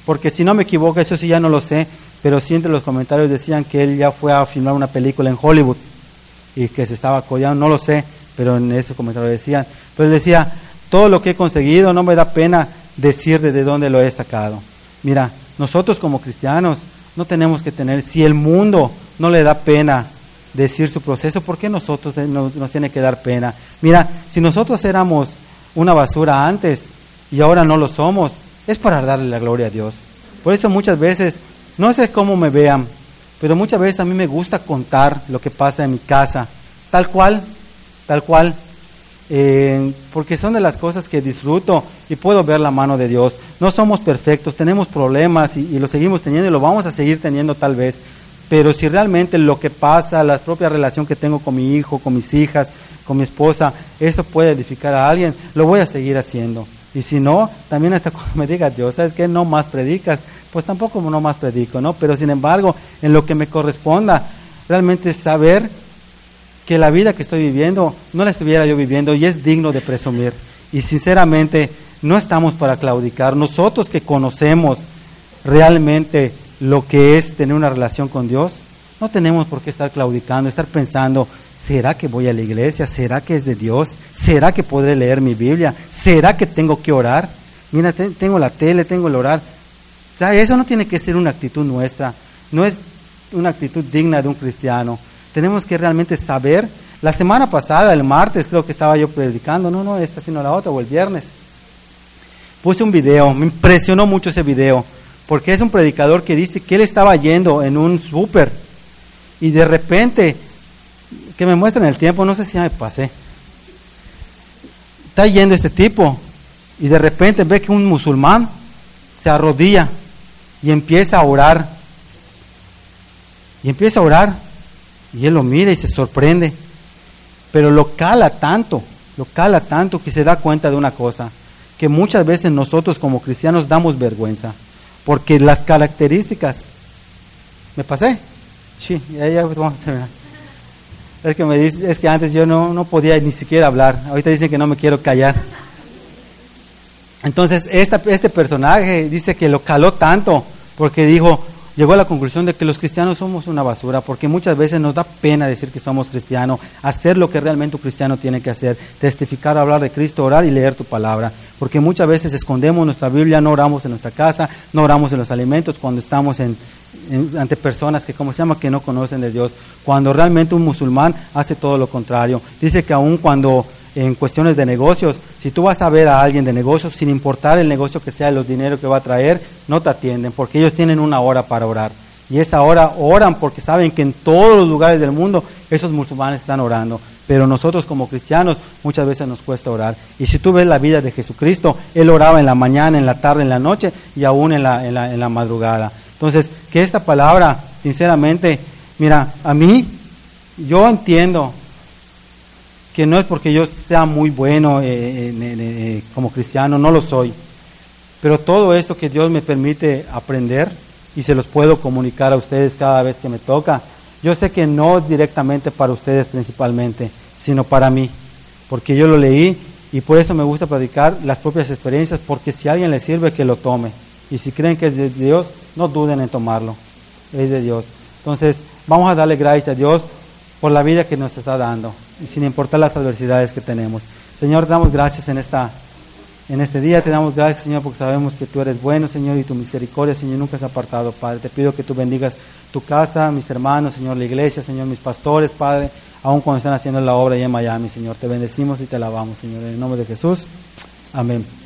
porque si no me equivoco, eso sí ya no lo sé, pero sí entre los comentarios decían que él ya fue a filmar una película en Hollywood y que se estaba collando, no lo sé, pero en ese comentario decían. Pero él decía, todo lo que he conseguido no me da pena decir de dónde lo he sacado. Mira, nosotros como cristianos no tenemos que tener, si el mundo no le da pena decir su proceso, ¿por qué nosotros nos, nos tiene que dar pena? Mira, si nosotros éramos una basura antes y ahora no lo somos, es para darle la gloria a Dios. Por eso muchas veces no sé cómo me vean, pero muchas veces a mí me gusta contar lo que pasa en mi casa, tal cual, tal cual, eh, porque son de las cosas que disfruto y puedo ver la mano de Dios. No somos perfectos, tenemos problemas y, lo seguimos teniendo y lo vamos a seguir teniendo tal vez, pero si realmente lo que pasa, la propia relación que tengo con mi hijo, con mis hijas, con mi esposa, eso puede edificar a alguien, lo voy a seguir haciendo. Y si no, también hasta cuando me diga Dios, ¿sabes qué? No más predicas, pues tampoco no más predico, ¿no? Pero sin embargo, en lo que me corresponda, realmente saber que la vida que estoy viviendo no la estuviera yo viviendo y es digno de presumir. y sinceramente no estamos para claudicar. Nosotros que conocemos realmente lo que es tener una relación con Dios, no tenemos por qué estar claudicando, estar pensando, ¿será que voy a la iglesia? ¿Será que es de Dios? ¿Será que podré leer mi Biblia? ¿Será que tengo que orar? Mira, tengo la tele, tengo el orar. O sea, eso no tiene que ser una actitud nuestra, no es una actitud digna de un cristiano. Tenemos que realmente saber. La semana pasada, el martes, creo que estaba yo predicando, no, no, esta sino la otra, o el viernes. Puse un video, me impresionó mucho ese video, porque es un predicador que dice que él estaba yendo en un súper y de repente, que me muestran el tiempo, no sé si ya me pasé. Está yendo este tipo y de repente ve que un musulmán se arrodilla y empieza a orar. Y empieza a orar. Y él lo mira y se sorprende. Pero lo cala tanto, lo cala tanto que se da cuenta de una cosa, que muchas veces nosotros como cristianos damos vergüenza, porque las características, ¿me pasé? Sí, ya, vamos a terminar. Es que, me dice, es que antes yo no, no podía ni siquiera hablar, ahorita dicen que no me quiero callar. Entonces, esta, este personaje dice que lo caló tanto porque dijo, llegó a la conclusión de que los cristianos somos una basura, porque muchas veces nos da pena decir que somos cristianos, hacer lo que realmente un cristiano tiene que hacer, testificar, hablar de Cristo, orar y leer tu palabra, porque muchas veces escondemos nuestra Biblia, no oramos en nuestra casa, no oramos en los alimentos cuando estamos en, ante personas que, como se llama, que no conocen de Dios, cuando realmente un musulmán hace todo lo contrario. Dice que aun cuando en cuestiones de negocios. Si tú vas a ver a alguien de negocios, sin importar el negocio que sea, los dineros que va a traer, no te atienden, porque ellos tienen una hora para orar. Y esa hora oran porque saben que en todos los lugares del mundo esos musulmanes están orando. Pero nosotros como cristianos muchas veces nos cuesta orar. Y si tú ves la vida de Jesucristo, Él oraba en la mañana, en la tarde, en la noche y aún en la, en la, en la madrugada. Entonces, que esta palabra, sinceramente, mira, a mí, yo entiendo que no es porque yo sea muy bueno eh, eh, como cristiano, no lo soy. Pero todo esto que Dios me permite aprender y se los puedo comunicar a ustedes cada vez que me toca, yo sé que no directamente para ustedes principalmente, sino para mí, porque yo lo leí y por eso me gusta predicar las propias experiencias, porque si a alguien le sirve, que lo tome. Y si creen que es de Dios, no duden en tomarlo. Es de Dios. Entonces, vamos a darle gracias a Dios por la vida que nos está dando sin importar las adversidades que tenemos. Señor, te damos gracias en, esta, en este día, te damos gracias, Señor, porque sabemos que tú eres bueno, Señor, y tu misericordia, Señor, nunca se ha apartado, Padre. Te pido que tú bendigas tu casa, mis hermanos, Señor, la iglesia, Señor, mis pastores, Padre, aun cuando están haciendo la obra allá en Miami, Señor. Te bendecimos y te alabamos, Señor, en el nombre de Jesús. Amén.